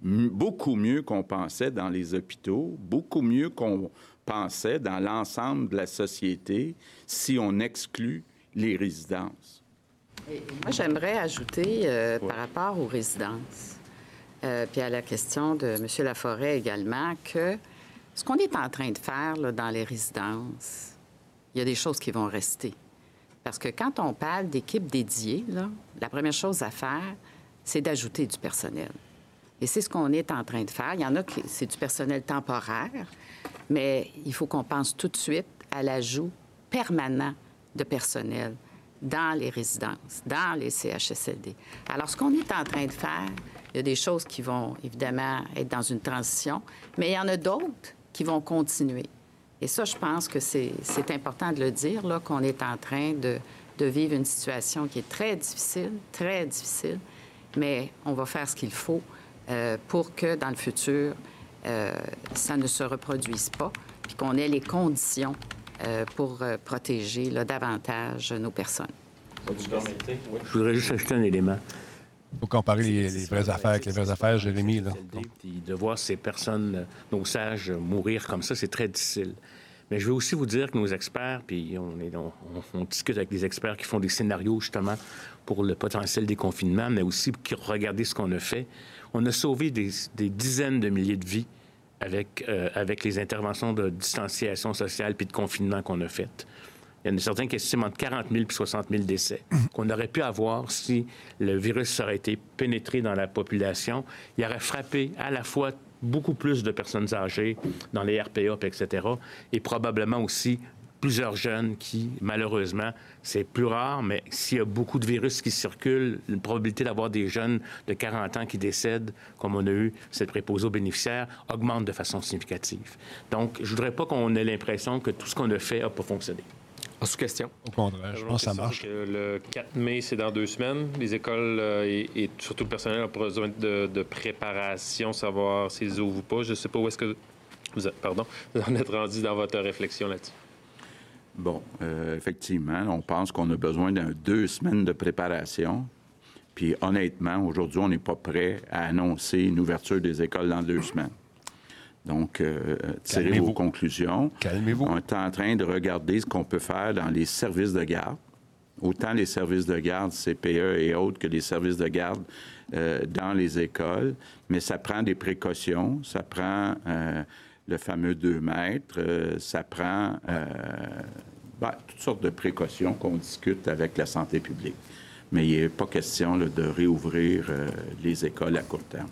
beaucoup mieux qu'on pensait dans les hôpitaux, beaucoup mieux qu'on pensait dans l'ensemble de la société si on exclut les résidences. moi, j'aimerais ajouter euh, par rapport aux résidences, euh, puis à la question de M. Laforêt également, que ce qu'on est en train de faire dans les résidences, il y a des choses qui vont rester. Parce que quand on parle d'équipe dédiée, la première chose à faire, c'est d'ajouter du personnel. Et c'est ce qu'on est en train de faire. Il y en a qui, c'est du personnel temporaire, mais il faut qu'on pense tout de suite à l'ajout permanent de personnel dans les résidences, dans les CHSLD. Alors, ce qu'on est en train de faire, il y a des choses qui vont évidemment être dans une transition, mais il y en a d'autres qui vont continuer. Et ça, je pense que c'est important de le dire, là, qu'on est en train de, de, vivre une situation qui est très difficile, très difficile, mais on va faire ce qu'il faut euh, pour que dans le futur, euh, ça ne se reproduise pas, puis qu'on ait les conditions euh, pour protéger là, davantage nos personnes. Je voudrais juste ajouter un élément. Il faut comparer les, vraies affaires avec les vraies affaires, Jérémy. Là. De voir ces personnes, nos sages, mourir comme ça, c'est très difficile. Mais je veux aussi vous dire que nos experts, puis on, est, on, discute avec des experts qui font des scénarios justement pour le potentiel déconfinement, mais aussi qui regarder ce qu'on a fait. On a sauvé des, dizaines de milliers de vies avec, euh, avec les interventions de distanciation sociale puis de confinement qu'on a faites. Il y en a certains qui estiment entre 40 000 et 60 000 décès qu'on aurait pu avoir si le virus aurait été pénétré dans la population. Il aurait frappé à la fois beaucoup plus de personnes âgées dans les RPA, etc., et probablement aussi plusieurs jeunes qui, malheureusement, c'est plus rare, mais s'il y a beaucoup de virus qui circulent, la probabilité d'avoir des jeunes de 40 ans qui décèdent, comme on a eu cette préposée aux bénéficiaires, augmente de façon significative. Donc, je voudrais pas qu'on ait l'impression que tout ce qu'on a fait n'a pas fonctionné. En sous-question. Au contraire, je pense que ça marche. le 4 mai, c'est dans deux semaines. Les écoles euh, et, surtout le personnel ont besoin de, préparation, savoir s'ils ouvrent ou pas. Je ne sais pas où est-ce que vous, pardon, vous en êtes rendu dans votre réflexion là-dessus. Bon, euh, effectivement, on pense qu'on a besoin d'un deux semaines de préparation. Puis honnêtement, aujourd'hui, on n'est pas prêt à annoncer une ouverture des écoles dans deux semaines. Donc, euh, tirez vos conclusions. Calmez-vous. On est en train de regarder ce qu'on peut faire dans les services de garde, autant les services de garde, CPE et autres, que les services de garde euh, dans les écoles. Mais ça prend des précautions, ça prend euh, le fameux 2 mètres, ça prend ben, toutes sortes de précautions qu'on discute avec la santé publique. Mais il n'est pas question de réouvrir les écoles à court terme.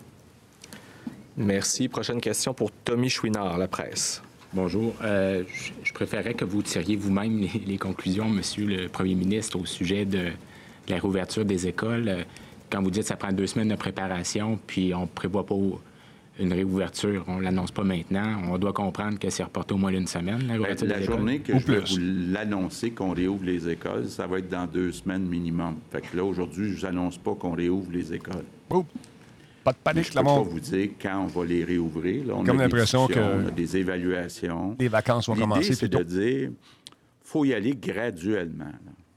Merci. Prochaine question pour Tommy Chouinard, la presse. Bonjour. Euh, je, préférerais que vous tiriez vous-même les, conclusions, Monsieur le Premier ministre, au sujet de, la réouverture des écoles. Euh, quand vous dites que ça prend deux semaines de préparation, puis on ne prévoit pas une réouverture. On ne l'annonce pas maintenant. On doit comprendre que c'est reporté au moins d'une semaine, la ben, La journée que je vais vous l'annoncer qu'on réouvre les écoles, ça va être dans deux semaines minimum. Fait que là, aujourd'hui, je vous annonce pas qu'on réouvre les écoles. Pas de panique, Je ne peux pas vous dire quand on va les réouvrir. on Comme l'impression que... On a des évaluations. Les vacances vont commencer c'est de dire faut y aller graduellement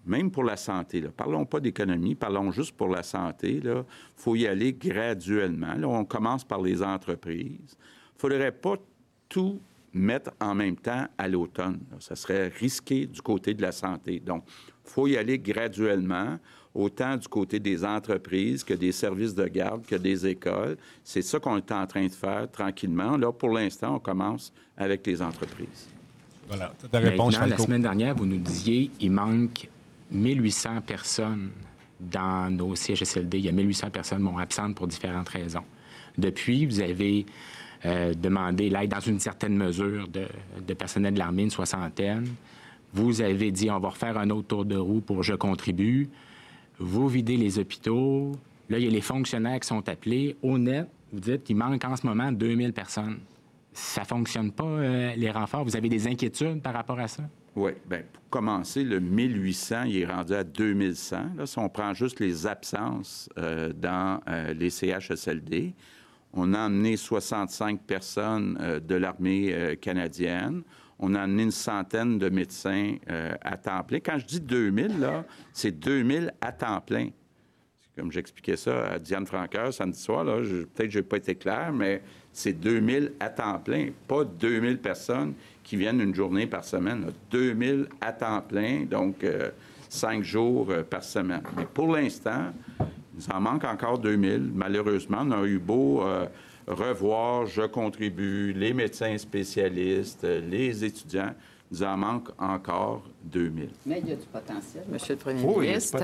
même pour la santé. Là. Parlons pas d'économie, parlons juste pour la santé. Il faut y aller graduellement. Là, on commence par les entreprises. Il ne faudrait pas tout mettre en même temps à l'automne. Ça serait risqué du côté de la santé. Donc, il faut y aller graduellement, autant du côté des entreprises que des services de garde, que des écoles. C'est ça qu'on est en train de faire tranquillement. Là, pour l'instant, on commence avec les entreprises. Voilà, ta réponse. la semaine dernière, vous nous disiez il manque 1800 personnes dans nos CHSLD. Il y a 1800 personnes qui sont absentes pour différentes raisons. Depuis, vous avez euh, demandé l'aide dans une certaine mesure de, personnel de l'armée, une soixantaine. Vous avez dit on va refaire un autre tour de roue pour je contribue. Vous videz les hôpitaux. Là, il y a les fonctionnaires qui sont appelés. Au vous dites qu'il manque en ce moment 2000 personnes. Ça fonctionne pas, euh, les renforts? Vous avez des inquiétudes par rapport à ça? Oui. Bien, pour commencer, le 1800, il est rendu à 2100. Là, si on prend juste les absences euh, dans euh, les CHSLD, on a emmené 65 personnes de l'armée canadienne. On a emmené une centaine de médecins à temps plein. Quand je dis 2000, là, c'est 2000 à temps plein. Comme j'expliquais ça à Diane Franqueur samedi soir, là, peut-être que je n'ai pas été clair, mais c'est 2000 à temps plein, pas 2000 personnes qui viennent une journée par semaine. 2000 à temps plein, donc euh, cinq jours euh, par semaine. Mais pour l'instant, il en manque encore 2000. Malheureusement, on a eu beau euh, revoir, je contribue, les médecins spécialistes, les étudiants. Il en manque encore 2000. Mais il y a du potentiel, Monsieur le Premier ministre,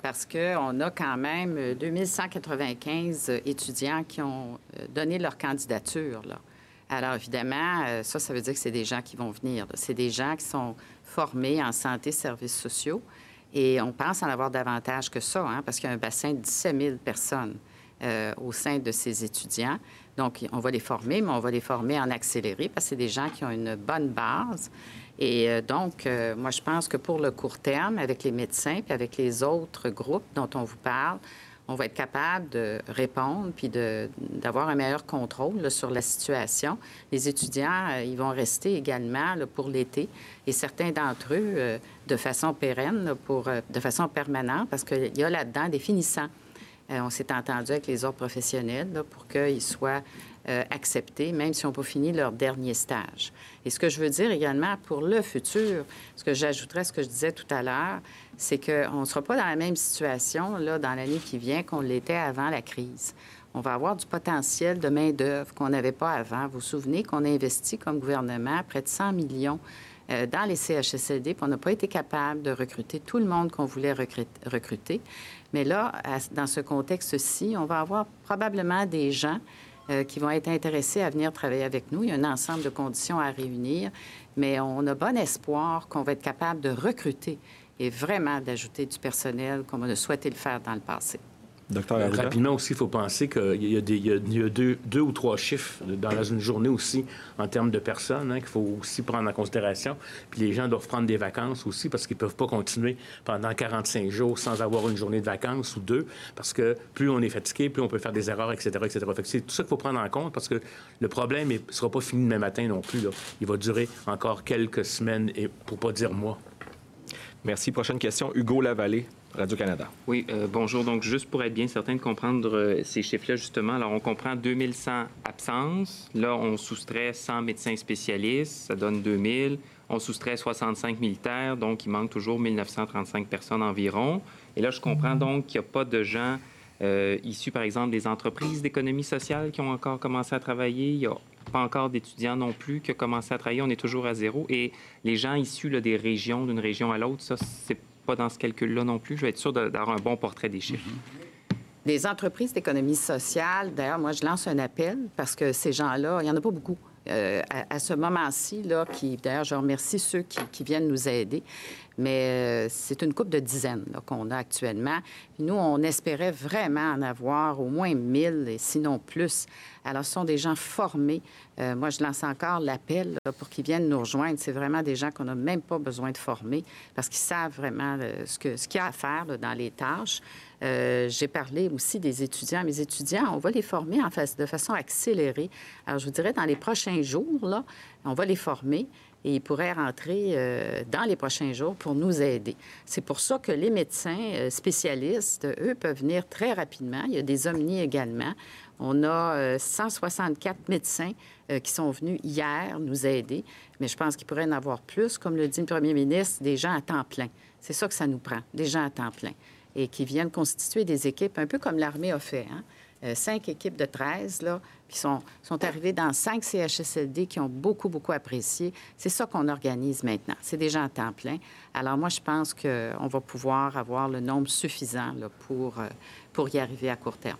parce qu'on a quand même 2195 étudiants qui ont donné leur candidature. Là. Alors, évidemment, euh, ça, ça veut dire que c'est des gens qui vont venir. C'est des gens qui sont formés en santé, services sociaux. Et on pense en avoir davantage que ça, hein, parce qu'il y a un bassin de 17 000 personnes euh, au sein de ces étudiants. Donc, on va les former, mais on va les former en accéléré, parce que c'est des gens qui ont une bonne base. Et euh, donc, moi, je pense que pour le court terme, avec les médecins puis avec les autres groupes dont on vous parle, on va être capable de répondre puis d'avoir un meilleur contrôle sur la situation. Les étudiants, euh, ils vont rester également pour l'été et certains d'entre eux euh, de façon pérenne, pour, euh, de façon permanente, parce qu'il y a là-dedans des finissants. On s'est entendu avec les autres professionnels pour qu'ils soient acceptés, même si on n'a pas fini leur dernier stage. Et ce que je veux dire également pour le futur, ce que j'ajouterais à ce que je disais tout à l'heure, c'est qu'on ne sera pas dans la même situation là, dans l'année qui vient qu'on l'était avant la crise. On va avoir du potentiel de main-d'œuvre qu'on n'avait pas avant. Vous vous souvenez qu'on a investi comme gouvernement près de 100 millions euh, dans les CHSLD, puis on n'a pas été capable de recruter tout le monde qu'on voulait recruter. Mais là, dans ce contexte-ci, on va avoir probablement des gens euh, qui vont être intéressés à venir travailler avec nous. Il y a un ensemble de conditions à réunir, mais on a bon espoir qu'on va être capable de recruter et vraiment d'ajouter du personnel comme on a souhaité le faire dans le passé. Docteur Rapidement aussi, il faut penser qu'il y a, des, il y a deux, deux, ou trois chiffres dans une journée aussi en termes de personnes hein, qu'il faut aussi prendre en considération. Puis les gens doivent prendre des vacances aussi parce qu'ils ne peuvent pas continuer pendant 45 jours sans avoir une journée de vacances ou deux parce que plus on est fatigué, plus on peut faire des erreurs, etc. etc. c'est tout ça qu'il faut prendre en compte parce que le problème ne sera pas fini demain matin non plus. Là. Il va durer encore quelques semaines et pour pas dire mois. Merci. Prochaine question, Hugo Lavallée. Radio-Canada. Oui, euh, bonjour. Donc, juste pour être bien certain de comprendre euh, ces chiffres-là, justement, alors on comprend 2100 absences. Là, on soustrait 100 médecins spécialistes, ça donne 2000. On soustrait 65 militaires, donc il manque toujours 1935 personnes environ. Et là, je comprends donc qu'il n'y a pas de gens euh, issus, par exemple, des entreprises d'économie sociale qui ont encore commencé à travailler. Il n'y a pas encore d'étudiants non plus qui ont commencé à travailler. On est toujours à zéro. Et les gens issus des régions, d'une région à l'autre, ça, c'est pas dans ce calcul-là non plus. Je vais être sûr d'avoir un bon portrait des chiffres. Les entreprises d'économie sociale, d'ailleurs, moi, je lance un appel parce que ces gens-là, il n'y en a pas beaucoup. Euh, à, ce moment-ci, là, qui, d'ailleurs, je remercie ceux qui, viennent nous aider, mais c'est une coupe de dizaines qu'on a actuellement. nous, on espérait vraiment en avoir au moins 1000, et sinon plus. Alors, ce sont des gens formés. moi, je lance encore l'appel pour qu'ils viennent nous rejoindre. C'est vraiment des gens qu'on n'a même pas besoin de former parce qu'ils savent vraiment ce qu'il y a à faire dans les tâches. Euh, j'ai parlé aussi des étudiants. Mes étudiants, on va les former de façon accélérée. Alors, je vous dirais, dans les prochains jours, là, on va les former et ils pourraient rentrer euh, dans les prochains jours pour nous aider. C'est pour ça que les médecins euh, spécialistes, eux, peuvent venir très rapidement. Il y a des omnis également. On a 164 médecins qui sont venus hier nous aider, mais je pense qu'il pourrait en avoir plus, comme le dit le premier ministre, des gens à temps plein. C'est ça que ça nous prend, des gens à temps plein et qui viennent constituer des équipes, un peu comme l'armée a fait. Hein? Euh, cinq équipes de 13, là, qui sont, arrivées dans cinq CHSLD qui ont beaucoup, beaucoup apprécié. C'est ça qu'on organise maintenant. C'est des gens temps plein. Alors moi, je pense qu'on va pouvoir avoir le nombre suffisant pour, euh, pour y arriver à court terme.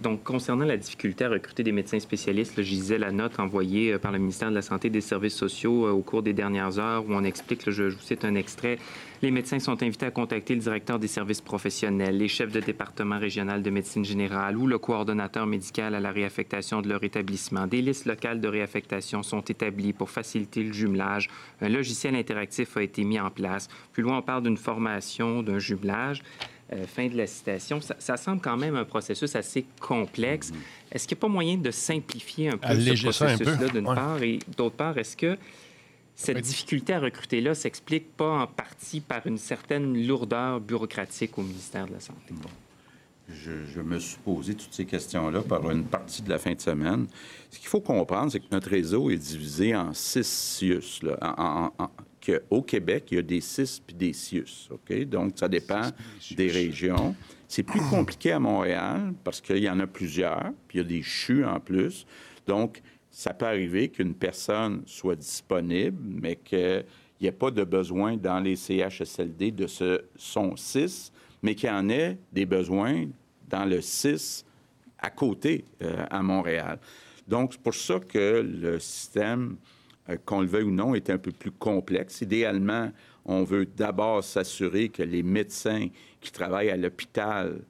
Donc, concernant la difficulté à recruter des médecins spécialistes, je disais la note envoyée euh, par le ministère de la Santé et des Services sociaux au cours des dernières heures où on explique, je, je vous cite un extrait, les médecins sont invités à contacter le directeur des services professionnels, les chefs de département régional de médecine générale ou le coordonnateur médical à la réaffectation de leur établissement. Des listes locales de réaffectation sont établies pour faciliter le jumelage. Un logiciel interactif a été mis en place. Plus loin, on parle d'une formation, d'un jumelage. Euh, fin de la citation. Ça, semble quand même un processus assez complexe. Est-ce qu'il n'y a pas moyen de simplifier un peu ce processus-là, d'une part, et d'autre part, est-ce que cette difficulté à recruter-là s'explique pas en partie par une certaine lourdeur bureaucratique au ministère de la Santé? Je, me suis posé toutes ces questions-là par une partie de la fin de semaine. Ce qu'il faut comprendre, c'est que notre réseau est divisé en six CIUS. Au Québec, il y a des CIS puis des CIUS. OK? Donc, ça dépend des régions. C'est plus compliqué à Montréal parce qu'il y en a plusieurs, puis il y a des CHU en plus. Donc, ça peut arriver qu'une personne soit disponible, mais qu'il n'y ait pas de besoin dans les CHSLD de ce son 6, mais qu'il y en ait des besoins dans le 6 à côté, euh, à Montréal. Donc, c'est pour ça que le système, qu'on le veuille ou non, est un peu plus complexe. Idéalement, on veut d'abord s'assurer que les médecins qui travaillent à l'hôpital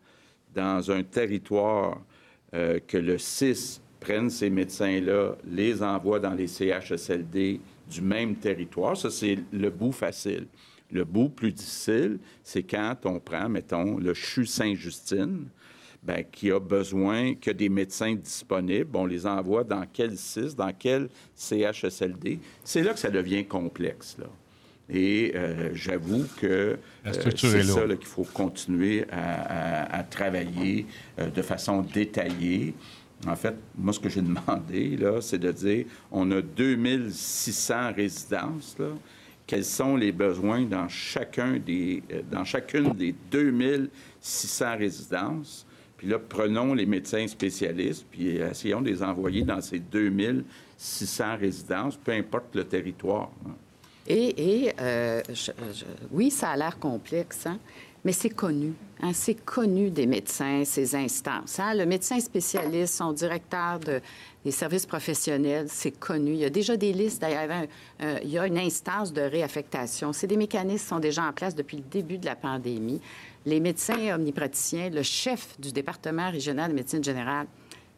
dans un territoire euh, que le 6 prennent ces médecins-là, les envoient dans les CHSLD du même territoire. Ça, c'est le bout facile. Le bout plus difficile, c'est quand on prend, mettons, le CHU Saint-Justine, ben, qui a besoin que des médecins disponibles. On les envoie dans quel CIS, dans quel CHSLD. C'est là que ça devient complexe. Là. Et euh, j'avoue que euh, c'est ça qu'il faut continuer à, travailler euh, de façon détaillée. En fait, moi, ce que j'ai demandé, là, c'est de dire, on a 2600 résidences, là. Quels sont les besoins dans, chacun des, dans chacune des 2600 résidences? Puis là, prenons les médecins spécialistes, puis essayons de les envoyer dans ces 2600 résidences, peu importe le territoire. Hein. Et, euh, oui, ça a l'air complexe, hein? mais c'est connu. Hein, c'est connu des médecins, ces instances. Le médecin spécialiste, son directeur des services professionnels, c'est connu. Il y a déjà des listes. D'ailleurs, il y a une instance de réaffectation. C'est des mécanismes qui sont déjà en place depuis le début de la pandémie. Les médecins omnipraticiens, le chef du département régional de médecine générale,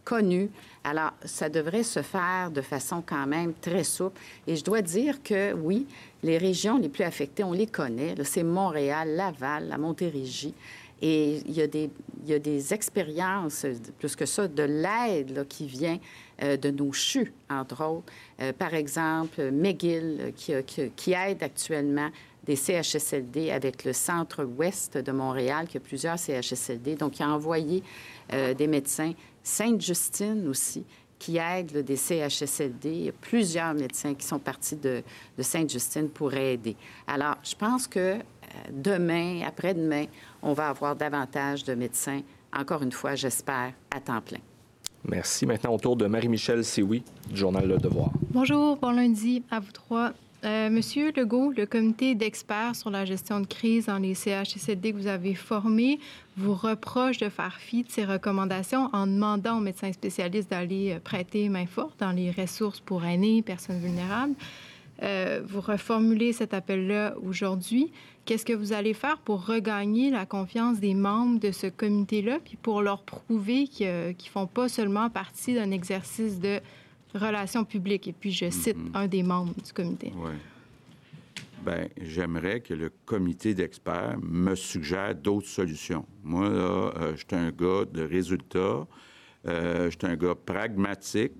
connu. Alors, ça devrait se faire de façon quand même très souple. Et je dois dire que oui, les régions les plus affectées, on les connaît. C'est Montréal, Laval, la Montérégie. Et il y a des, il y a des expériences, plus que ça, de l'aide qui vient euh, de nos CHU, entre autres. Euh, par exemple, McGill, qui, qui, qui, aide actuellement des CHSLD avec le centre-ouest de Montréal, qui a plusieurs CHSLD. Donc, il a envoyé euh, des médecins Sainte-Justine aussi, qui aide des CHSLD. Il y a plusieurs médecins qui sont partis de, Sainte-Justine pour aider. Alors, je pense que euh, demain, après-demain, on va avoir davantage de médecins, encore une fois, j'espère, à temps plein. Merci. Maintenant, au tour de Marie-Michel Sioui, du journal Le Devoir. Bonjour, bon lundi à vous trois. Euh, Monsieur Legault, le comité d'experts sur la gestion de crise dans les CHSLD que vous avez formé vous reproche de faire fi de ces recommandations en demandant aux médecins spécialistes d'aller euh, prêter main forte dans les ressources pour aînés, personnes vulnérables. euh, vous reformulez cet appel-là aujourd'hui. Qu'est-ce que vous allez faire pour regagner la confiance des membres de ce comité-là, puis pour leur prouver qu'ils ne font pas seulement partie d'un exercice de relations publiques? Et puis, je cite mm-hmm. un des membres du comité. Oui. Bien, j'aimerais que le comité d'experts me suggère d'autres solutions. Moi, là, euh, je suis un gars de résultats, euh, je suis un gars pragmatique.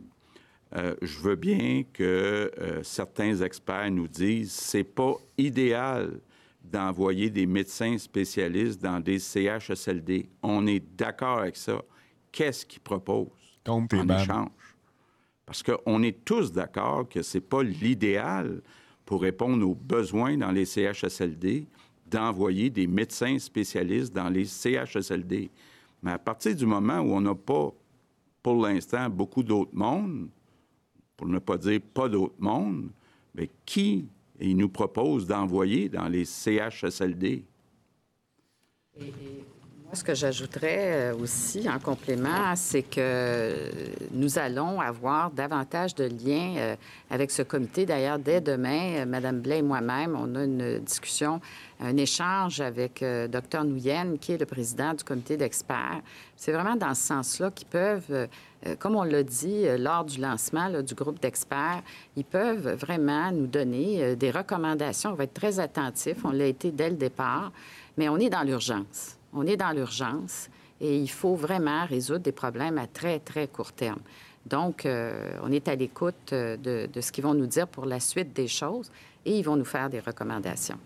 Euh, je veux bien que certains experts nous disent c'est pas idéal d'envoyer des médecins spécialistes dans des CHSLD. On est d'accord avec ça. Qu'est-ce qu'ils proposent? En échange? Parce qu'on est tous d'accord que c'est pas l'idéal pour répondre aux besoins dans les CHSLD d'envoyer des médecins spécialistes dans les CHSLD. Mais à partir du moment où on n'a pas, pour l'instant, beaucoup d'autres mondes, pour ne pas dire pas d'autres mondes, mais qui il nous propose d'envoyer dans les CHSLD? Ce que j'ajouterais euh, aussi en complément, c'est que nous allons avoir davantage de liens euh, avec ce comité. D'ailleurs, dès demain, euh, Mme Blais et moi-même, on a une discussion, un échange avec Dr Nouyen, qui est le président du comité d'experts. C'est vraiment dans ce sens-là qu'ils peuvent, comme on l'a dit lors du lancement du groupe d'experts, ils peuvent vraiment nous donner des recommandations. On va être très attentifs. On l'a été dès le départ, mais on est dans l'urgence. On est dans l'urgence et il faut vraiment résoudre des problèmes à très, très court terme. Donc, euh, on est à l'écoute euh, de, de ce qu'ils vont nous dire pour la suite des choses et ils vont nous faire des recommandations.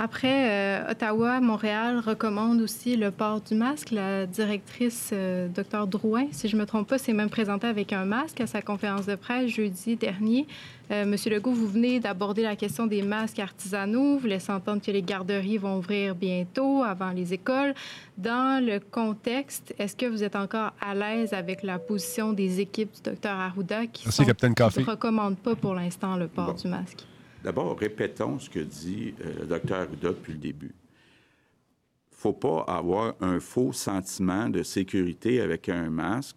Après, euh, Ottawa, Montréal recommande aussi le port du masque. La directrice, euh, Dr Drouin, si je ne me trompe pas, s'est même présentée avec un masque à sa conférence de presse jeudi dernier. Euh, Monsieur Legault, vous venez d'aborder la question des masques artisanaux. Vous laissez entendre que les garderies vont ouvrir bientôt, avant les écoles. Dans le contexte, est-ce que vous êtes encore à l'aise avec la position des équipes du Dr Arruda qui ne recommandent pas pour l'instant le port du masque? D'abord, répétons ce que dit euh, le docteur Arruda depuis le début. Il ne faut pas avoir un faux sentiment de sécurité avec un masque.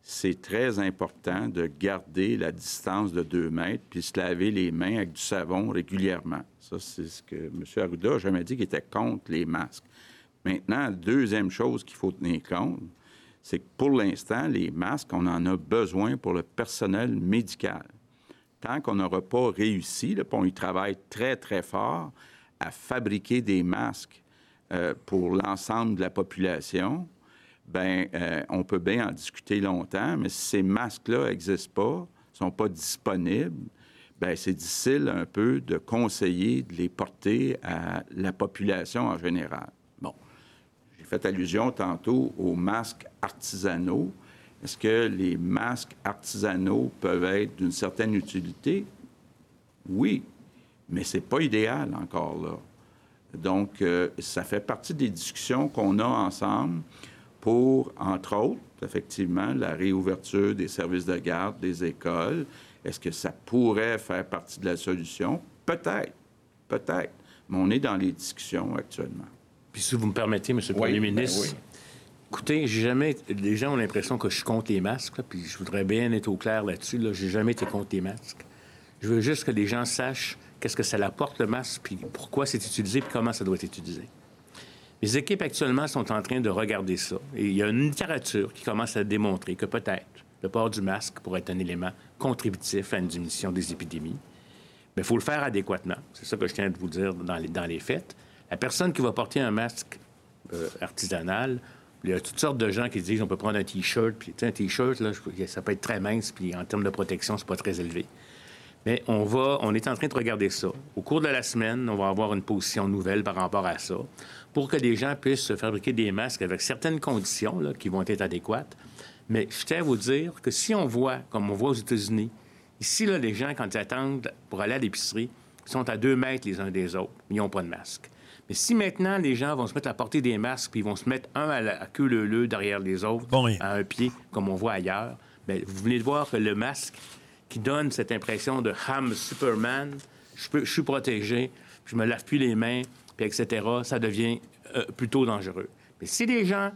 C'est très important de garder la distance de deux mètres puis se laver les mains avec du savon régulièrement. Ça, c'est ce que M. Arruda a jamais dit qu'il était contre les masques. Maintenant, deuxième chose qu'il faut tenir compte, c'est que pour l'instant, les masques, on en a besoin pour le personnel médical tant qu'on n'aura pas réussi, là, on y travaille très, très fort à fabriquer des masques euh, pour l'ensemble de la population, ben euh, on peut bien en discuter longtemps, mais si ces masques-là n'existent pas, sont pas disponibles, ben c'est difficile un peu de conseiller de les porter à la population en général. Bon, j'ai fait allusion tantôt aux masques artisanaux. Est-ce que les masques artisanaux peuvent être d'une certaine utilité? Oui, mais ce n'est pas idéal encore là. Donc, euh, ça fait partie des discussions qu'on a ensemble pour, entre autres, effectivement, la réouverture des services de garde, des écoles. Est-ce que ça pourrait faire partie de la solution? Peut-être, peut-être. Mais on est dans les discussions actuellement. Puis si vous me permettez, M. le Premier ben ministre, Écoutez, j'ai jamais. Les gens ont l'impression que je suis contre les masques, puis je voudrais bien être au clair là-dessus. Là. J'ai jamais été contre les masques. Je veux juste que les gens sachent qu'est-ce que ça apporte le masque, puis pourquoi c'est utilisé, puis comment ça doit être utilisé. Les équipes actuellement sont en train de regarder ça. Il y a une littérature qui commence à démontrer que peut-être le port du masque pourrait être un élément contributif à une diminution des épidémies. Mais il faut le faire adéquatement. C'est ça que je tiens de vous dire dans les, dans les faits. La personne qui va porter un masque euh, artisanal il y a toutes sortes de gens qui disent on peut prendre un T-shirt, puis un T-shirt, ça peut être très mince, puis en termes de protection, c'est pas très élevé. Mais on va, on est en train de regarder ça. Au cours de la semaine, on va avoir une position nouvelle par rapport à ça, pour que les gens puissent fabriquer des masques avec certaines conditions là, qui vont être adéquates. Mais je tiens à vous dire que si on voit, comme on voit aux États-Unis, ici, là, les gens, quand ils attendent pour aller à l'épicerie, sont à deux mètres les uns des autres, mais ils n'ont pas de masque. Mais si maintenant les gens vont se mettre à porter des masques, puis ils vont se mettre un à, la, queue leu derrière les autres, à un pied, comme on voit ailleurs, bien, vous venez de voir que le masque qui donne cette impression de Ham Superman, je, suis protégé, je me lave plus les mains, puis etc., ça devient euh, plutôt dangereux. Mais si les gens,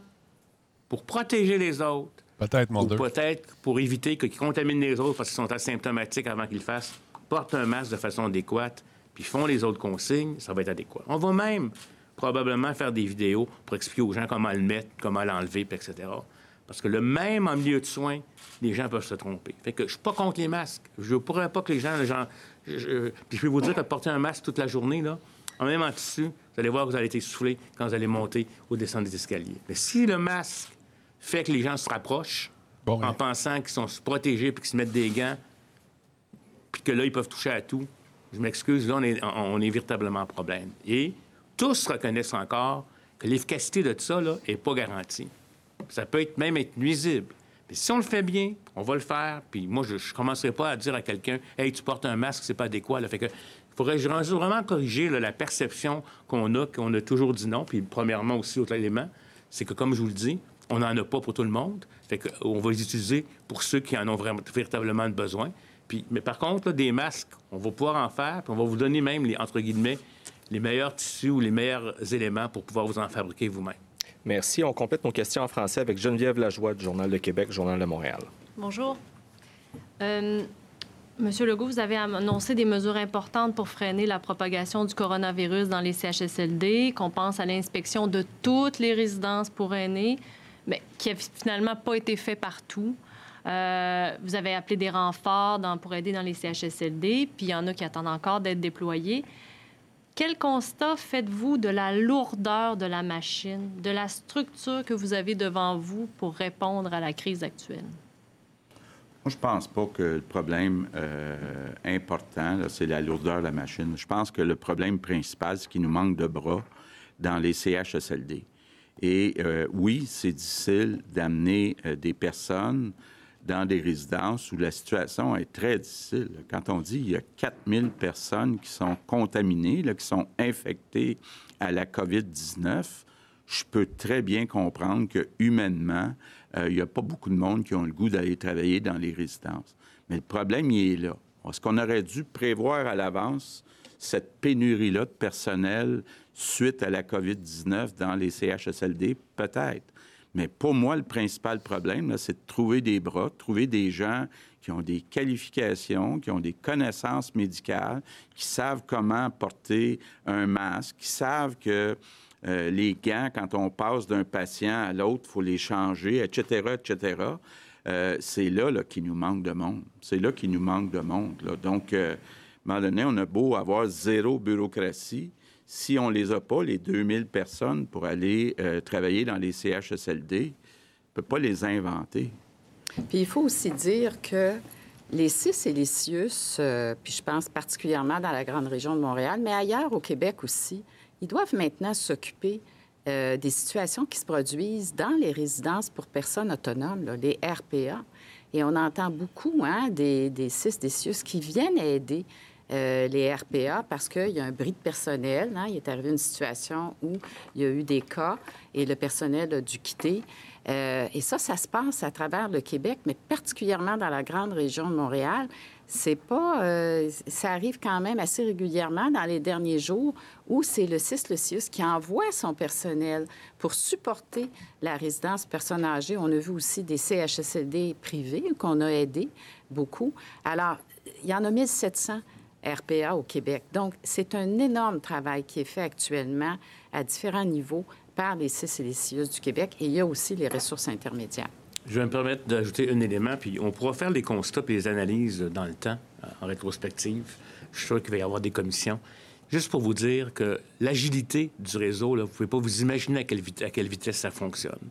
pour protéger les autres, peut-être, ou peut-être pour éviter qu'ils contaminent les autres parce qu'ils sont asymptomatiques avant qu'ils le fassent, portent un masque de façon adéquate, puis font les autres consignes, ça va être adéquat. On va même probablement faire des vidéos pour expliquer aux gens comment le mettre, comment l'enlever, etc. Parce que le même en milieu de soins, les gens peuvent se tromper. Fait que je suis pas contre les masques. Je ne pourrais pas que les gens... Les gens je, puis je vais vous dire que porter un masque toute la journée, là, en même en tissu, vous allez voir que vous allez être essoufflé quand vous allez monter ou descendre des escaliers. Mais si le masque fait que les gens se rapprochent en pensant qu'ils sont protégés puis qu'ils se mettent des gants, puis que là, ils peuvent toucher à tout, je m'excuse, là, on est, véritablement en problème. Et tous reconnaissent encore que l'efficacité de ça n'est pas garantie. Ça peut même être nuisible. Si on le fait bien, on va le faire. Puis moi, je ne commencerai pas à dire à quelqu'un Hey, tu portes un masque, c'est pas adéquat. Là. Fait que faudrait vraiment corriger la perception qu'on a, qu'on a toujours dit non. Puis premièrement aussi, autre élément, c'est que comme je vous le dis, on n'en a pas pour tout le monde. Fait qu'on va les utiliser pour ceux qui en ont véritablement besoin. Puis, mais par contre, des masques, on va pouvoir en faire, puis on va vous donner même, les, entre guillemets, les meilleurs tissus ou les meilleurs éléments pour pouvoir vous en fabriquer vous-même. Merci. On complète nos questions en français avec Geneviève Lajoie du Journal de Québec, Journal de Montréal. Bonjour. Euh, Monsieur Legault, vous avez annoncé des mesures importantes pour freiner la propagation du coronavirus dans les CHSLD, qu'on pense à l'inspection de toutes les résidences pour aînés, mais qui n'a finalement pas été fait partout. Euh, vous avez appelé des renforts pour aider dans les CHSLD, puis il y en a qui attendent encore d'être déployés. Quel constat faites-vous de la lourdeur de la machine, de la structure que vous avez devant vous pour répondre à la crise actuelle? Moi, je pense pas que le problème euh, important, c'est la lourdeur de la machine. Je pense que le problème principal, c'est qu'il nous manque de bras dans les CHSLD. Et euh, oui, c'est difficile d'amener des personnes dans des résidences où la situation est très difficile. Quand on dit qu'il y a 4000 personnes qui sont contaminées, qui sont infectées à la COVID-19, je peux très bien comprendre que humainement, euh, il n'y a pas beaucoup de monde qui ont le goût d'aller travailler dans les résidences. Mais le problème, il est là. Est-ce qu'on aurait dû prévoir à l'avance cette pénurie-là de personnel suite à la COVID-19 dans les CHSLD? Peut-être. Mais pour moi, le principal problème, c'est de trouver des bras, de trouver des gens qui ont des qualifications, qui ont des connaissances médicales, qui savent comment porter un masque, qui savent que euh, les gants, quand on passe d'un patient à l'autre, il faut les changer, etc., etc. Euh, c'est là, qu'il nous manque de monde. C'est là qu'il nous manque de monde. Donc, euh, on a beau avoir zéro bureaucratie, si on ne les a pas, les 2000 personnes pour aller euh, travailler dans les CHSLD, on ne peut pas les inventer. Puis il faut aussi dire que les CIS et les CIUS, euh, puis je pense particulièrement dans la grande région de Montréal, mais ailleurs au Québec aussi, ils doivent maintenant s'occuper euh, des situations qui se produisent dans les résidences pour personnes autonomes, les RPA. Et on entend beaucoup hein, des, des CIS, des CIUS qui viennent aider euh, les RPA parce qu'il y a un bris de personnel. Hein. Il est arrivé une situation où il y a eu des cas et le personnel a dû quitter. Euh, et ça, ça se passe à travers le Québec, mais particulièrement dans la grande région de Montréal. C'est pas, euh, ça arrive quand même assez régulièrement dans les derniers jours où c'est le CIS, le CIUS qui envoie son personnel pour supporter la résidence personnes âgées. On a vu aussi des CHSLD privés qu'on a aidés beaucoup. Alors, il y en a 1700 RPA au Québec. Donc, c'est un énorme travail qui est fait actuellement à différents niveaux par les CIS et les CIUS du Québec. Et il y a aussi les ressources intermédiaires. Je vais me permettre d'ajouter un élément, puis on pourra faire les constats et les analyses dans le temps, euh, en rétrospective. Je suis sûr qu'il va y avoir des commissions. Juste pour vous dire que l'agilité du réseau, vous ne pouvez pas vous imaginer à quelle, à quelle vitesse ça fonctionne.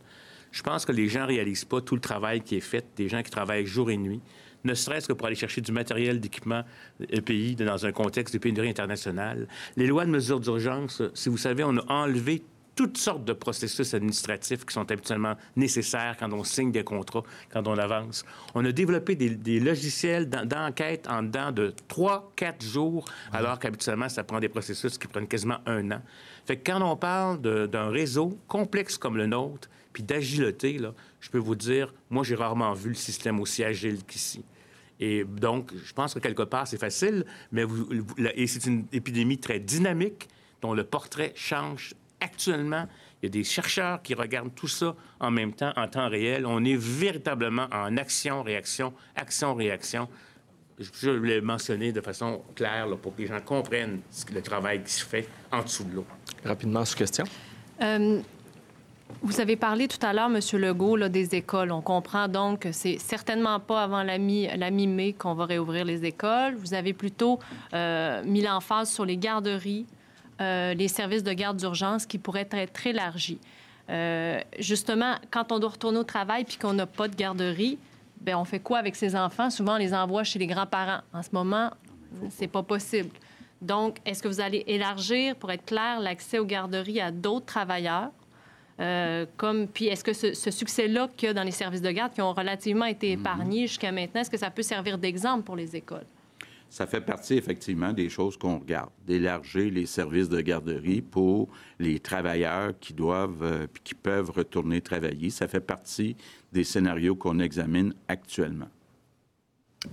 Je pense que les gens ne réalisent pas tout le travail qui est fait, des gens qui travaillent jour et nuit ne serait-ce que pour aller chercher du matériel d'équipement EPI dans un contexte de pénurie internationale. Les lois de mesures d'urgence, si vous savez, on a enlevé toutes sortes de processus administratifs qui sont habituellement nécessaires quand on signe des contrats, quand on avance. On a développé des, logiciels d'enquête en dedans de trois, quatre jours, alors qu'habituellement, ça prend des processus qui prennent quasiment un an. Fait que quand on parle d'un réseau complexe comme le nôtre, puis d'agilité, je peux vous dire, moi, j'ai rarement vu le système aussi agile qu'ici. Et donc, je pense que quelque part, c'est facile, mais et c'est une épidémie très dynamique dont le portrait change actuellement. Il y a des chercheurs qui regardent tout ça en même temps, en temps réel. On est véritablement en action-réaction, action-réaction. je voulais mentionner de façon claire pour que les gens comprennent le travail qui se fait en dessous de l'eau. Rapidement, sous question. Euh, vous avez parlé tout à l'heure, M. Legault, des écoles. On comprend donc que c'est certainement pas avant la mi-mai qu'on va réouvrir les écoles. Vous avez plutôt euh, mis l'emphase sur les garderies, euh, les services de garde d'urgence qui pourraient être élargis. Euh, justement, quand on doit retourner au travail puis qu'on n'a pas de garderie, ben on fait quoi avec ces enfants? Souvent, on les envoie chez les grands-parents. En ce moment, c'est pas possible. Donc, est-ce que vous allez élargir, pour être clair, l'accès aux garderies à d'autres travailleurs? Euh, comme, puis est-ce que ce, succès-là qu'il y a dans les services de garde qui ont relativement été mhm. épargnés jusqu'à maintenant, est-ce que ça peut servir d'exemple pour les écoles? Ça fait partie effectivement des choses qu'on regarde, d'élargir les services de garderie pour les travailleurs qui doivent, euh, qui peuvent retourner travailler. Ça fait partie des scénarios qu'on examine actuellement.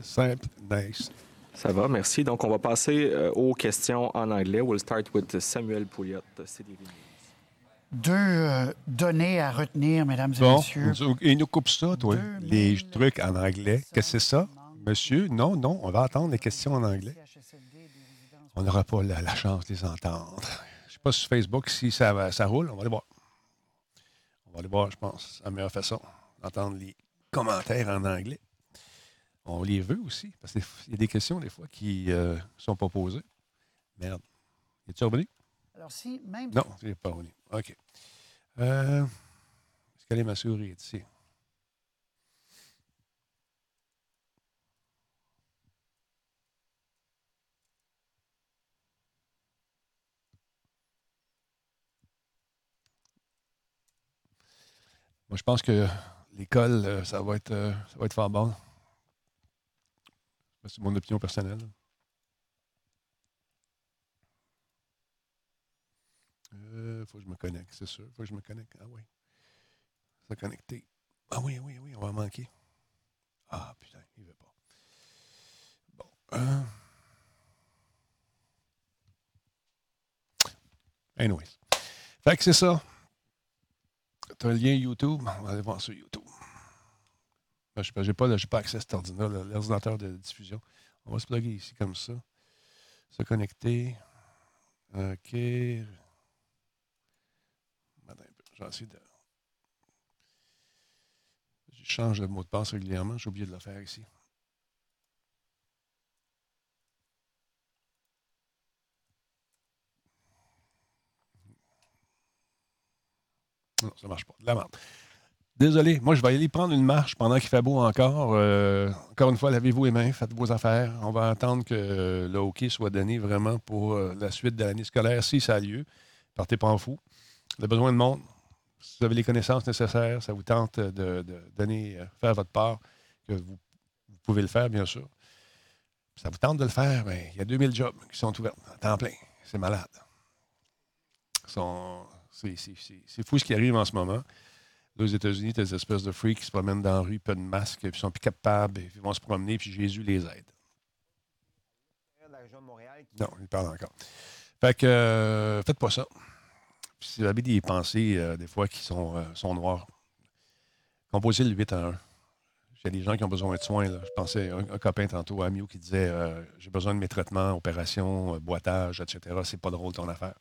Simple, nice. Ça va, merci. Donc, on va passer euh, aux questions en anglais. We'll start with Samuel Pouliot, CDV deux euh, données à retenir, mesdames et messieurs. Il nous coupe ça, toi, les trucs en anglais. Qu'est-ce que c'est ça? Monsieur, non, non, on va attendre les questions en anglais. On n'aura pas la, chance de les entendre. Je ne sais pas sur Facebook si ça, ça roule. On va aller voir. On va aller voir, je pense, la meilleure façon d'entendre les commentaires en anglais. On les veut aussi, parce qu'il y a des questions, des fois, qui ne euh, sont pas posées. Merde. Es-tu revenu? Alors, si même. Non, tu n'es pas revenu. OK. Euh, est-ce qu'elle est ma souris ici? Moi, je pense que l'école, euh, ça va être, euh, ça va être fort bon. C'est mon opinion personnelle. Euh, faut que je me connecte, c'est sûr. Faut que je me connecte. Ah oui. Se connecter. Ah oui, oui, oui, on va manquer. Ah, putain, il veut pas. Bon. Euh... Anyways. Fait que c'est ça. Tu as un lien YouTube? On va aller voir sur YouTube. Je n'ai pas, pas, accès à cet ordinateur, l'ordinateur de diffusion. On va se plugger ici comme ça. Se connecter. OK. Je change de mot de passe régulièrement. J'ai oublié de le faire ici. Non, ça ne marche pas. De la merde. Désolé, moi, je vais aller prendre une marche pendant qu'il fait beau encore. Euh, encore une fois, lavez-vous les mains, faites vos affaires. On va attendre que le hockey soit donné vraiment pour euh, la suite de l'année scolaire, si ça a lieu. Partez pas en fou. A besoin de monde si vous avez les connaissances nécessaires, ça vous tente de, donner, euh, faire votre part, que vous, pouvez le faire, bien sûr. ça vous tente de le faire, bien, il y a 2000 jobs qui sont ouverts à temps plein. C'est malade. C'est fou ce qui arrive en ce moment. aux États-Unis, des espèces de freaks qui se promènent dans la rue, pas de masque, puis sont plus capables, ils vont se promener, puis Jésus les aide. Non, il parle encore. Fait que, euh, faites pas ça vous avez des pensées, euh, des fois, qui sont, euh, sont noires, composez le 8 à 1. J'ai des gens qui ont besoin de soins. Je pensais à un, copain tantôt, Amio, qui disait euh, J'ai besoin de mes traitements, opérations, boitage, etc. C'est pas drôle ton affaire.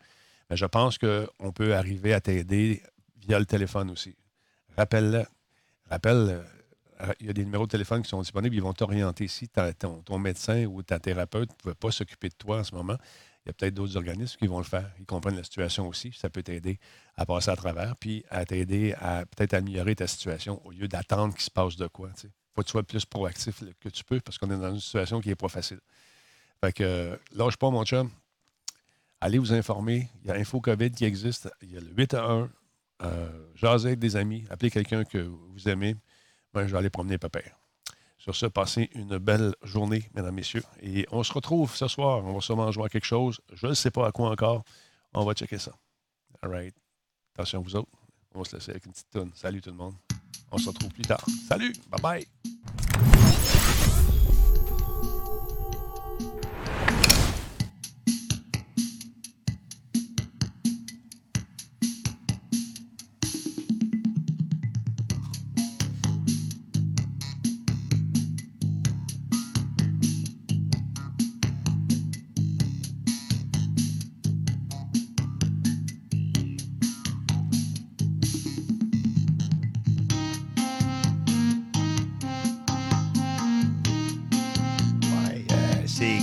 Mais je pense qu'on peut arriver à t'aider via le téléphone aussi. Rappelle-le. Rappelle, il y a des numéros de téléphone qui sont disponibles. Ils vont t'orienter. Si ton, ton, médecin ou ta thérapeute ne peut pas s'occuper de toi en ce moment, il y a peut-être d'autres organismes qui vont le faire. Ils comprennent la situation aussi. Ça peut t'aider à passer à travers, puis à t'aider à peut-être améliorer ta situation au lieu d'attendre qu'il se passe de quoi. Il faut que tu sois le plus proactif que tu peux parce qu'on est dans une situation qui n'est pas facile. Fait que lâche pas, mon chum. Allez vous informer. Il y a Info COVID qui existe. Il y a le 8 à 1. Euh, jasez avec des amis. Appelez quelqu'un que vous aimez. Moi, je vais aller promener père. Sur ce, passez une belle journée, mesdames, messieurs. Et on se retrouve ce soir. On va sûrement jouer à quelque chose. Je ne sais pas à quoi encore. On va checker ça. All right. Attention vous autres. On va se laisser avec une petite tonne. Salut tout le monde. On se retrouve plus tard. Salut. Bye bye.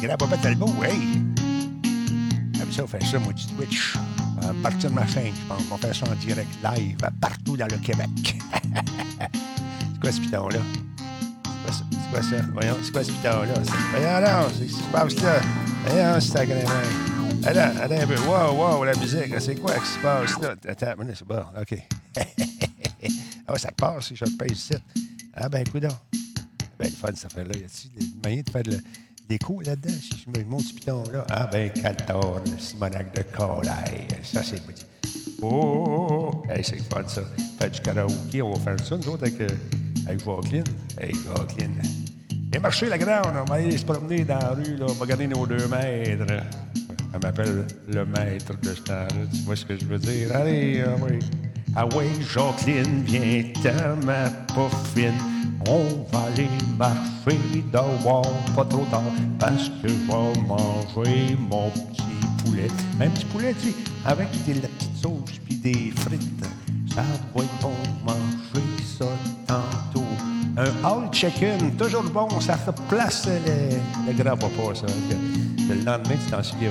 Grand papa Talbot, hey! Comme ça, on fait ça, moi, du Twitch. À partir de ma chaîne, je pense qu'on fait ça en direct live partout dans le Québec. c'est quoi ce piton-là? C'est quoi ça? Voyons, c'est quoi ce piton-là? Voyons, non, c'est ce là. Voyons, c'est agréable. Attends, attends un peu. Wow, wow, la musique. C'est quoi qui se passe là? Attends, c'est bon, OK. ah, ça passe si je pèse ici. Ah, ben, écoute Ben, le fun, ça fait là. Y a-t-il des moyens de faire de l'écho là-dedans? Si je mets mon petit piton là. Ah, ben, 14, Simonac de Colaille. Ça, c'est petit. Oh. Hey, c'est fun, ça. Fait du karaoké, on va faire ça, nous autres, avec, euh, avec Jacqueline. Hey, Jacqueline. Viens marcher la grande, on va aller se promener dans la rue, là, on va garder nos deux maîtres. Elle m'appelle le maître de ce temps-là. Tu vois ce que je veux dire? Allez, ah oui. Ah oui, Jacqueline, viens ta ma poffine. On va aller marcher dehors, pas trop tard, parce que je vais manger mon petit poulet. Un petit poulet, tu sais, avec de la petite sauce puis des frites. Ça va être bon manger ça tantôt. Un all chicken, toujours bon, ça fait place le, le grand papa, ça. Le lendemain, tu t'en souviens,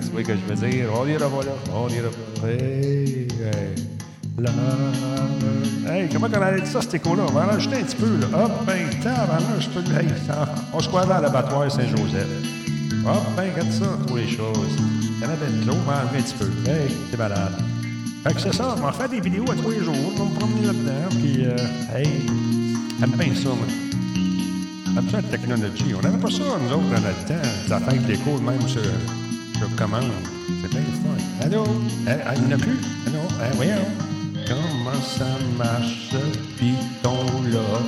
Tu vois que je veux dire? On ira voilà, on ira voilà. Hey, hey. Là, hey, comment on allait dire ça, cet écho-là? On va en rajouter un petit peu, là. Hop, ben, tabarnak, je peux... Hey, on se croit dans l'abattoir Saint-Joseph. Hop, ben, regarde ça, tous les choses. Il y en avait de l'eau, va enlever un petit peu. Hey, t'es malade. Fait que c'est ça, on va faire des vidéos à tous les jours, on va me promener là-dedans, puis, euh, hey, j'aime bien ça, moi. J'aime la technologie. On n'avait pas ça, nous autres, dans notre temps, des affaires l'écho, même sur, sur commande. C'est bien fun. Allô? il n'y en a plus? Allô? Hein, voyons. Comment ça marche, ce piton-là?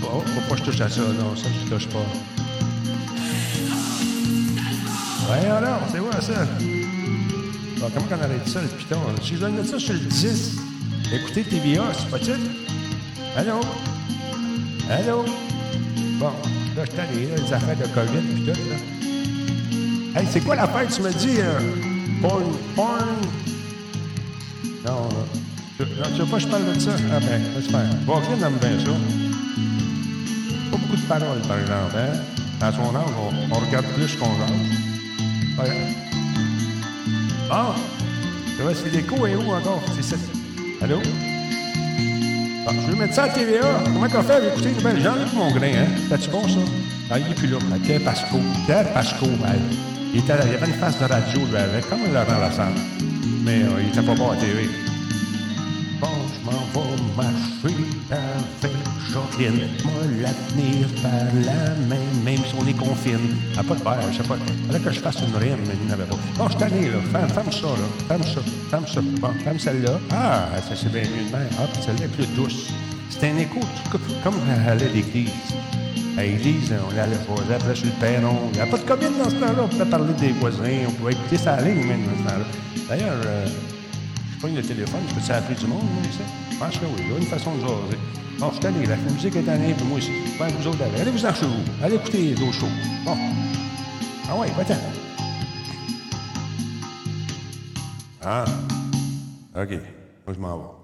Bon, faut pas que je touche à ça, non, ça, je touche pas. Voyons alors, c'est quoi ça? Bon, comment on arrête ça, le piton? Si je dois mettre ça sur le 10, écoutez TVA, c'est pas tu Allô? Allô? Bon, là, je t'allais, les affaires de COVID pis tout, là. Hey, c'est quoi l'affaire, tu me dis? Porn, porn? Tu, veux pas que je parle de ça? Ah ben, laisse faire. Walklin aime bien ça. Pas beaucoup de paroles, par exemple. Hein? Dans son âge, on, on regarde plus qu'on jase. Ouais. Ah! Vois, c'est l'écho est où encore? C'est ça. Allô? Bon, je vais mettre ça à TVA. Comment qu'on fait avec écouter ben, Jean-Luc Mongrain, hein? T'as-tu bon, ça? Ah, il est plus là. Pierre Pasco. Pierre Pasco, hein? Il, était, il avait une face de radio, lui, avec, comme Laurent Lassalle. Mais euh, il était pas bon à TV marcher avec Jacqueline. Moi, la tenir par la main, même si on est confine. Pas de peur, je sais pas. Fallait que je fasse une rime, mais il n'avait pas. Bon, je t'en ai, là. Femme, femme ça, là. Femme ça, femme ça. Bon, femme celle-là. Ah, ça, c'est bien mieux de même. Ah, puis celle-là est plus douce. C'est un écho, comme elle allait à l'église. À l'église, on allait poser après sur le perron. Il n'y a pas de commune dans ce temps-là. On pouvait parler des voisins, on pouvait écouter sa ligne, même, dans ce temps-là. D'ailleurs, euh, pogne le téléphone, je peux-tu appeler du monde, moi, ça? Je pense que oui, là, une façon de jaser. Bon, je suis allé, la musique est allée, puis moi aussi. Pas vous autres d'aller. Allez-vous-en chez vous. Allez écouter d'autres shows. Bon. Ah ouais, va-t'en. Ah. OK. Moi, je m'en vais.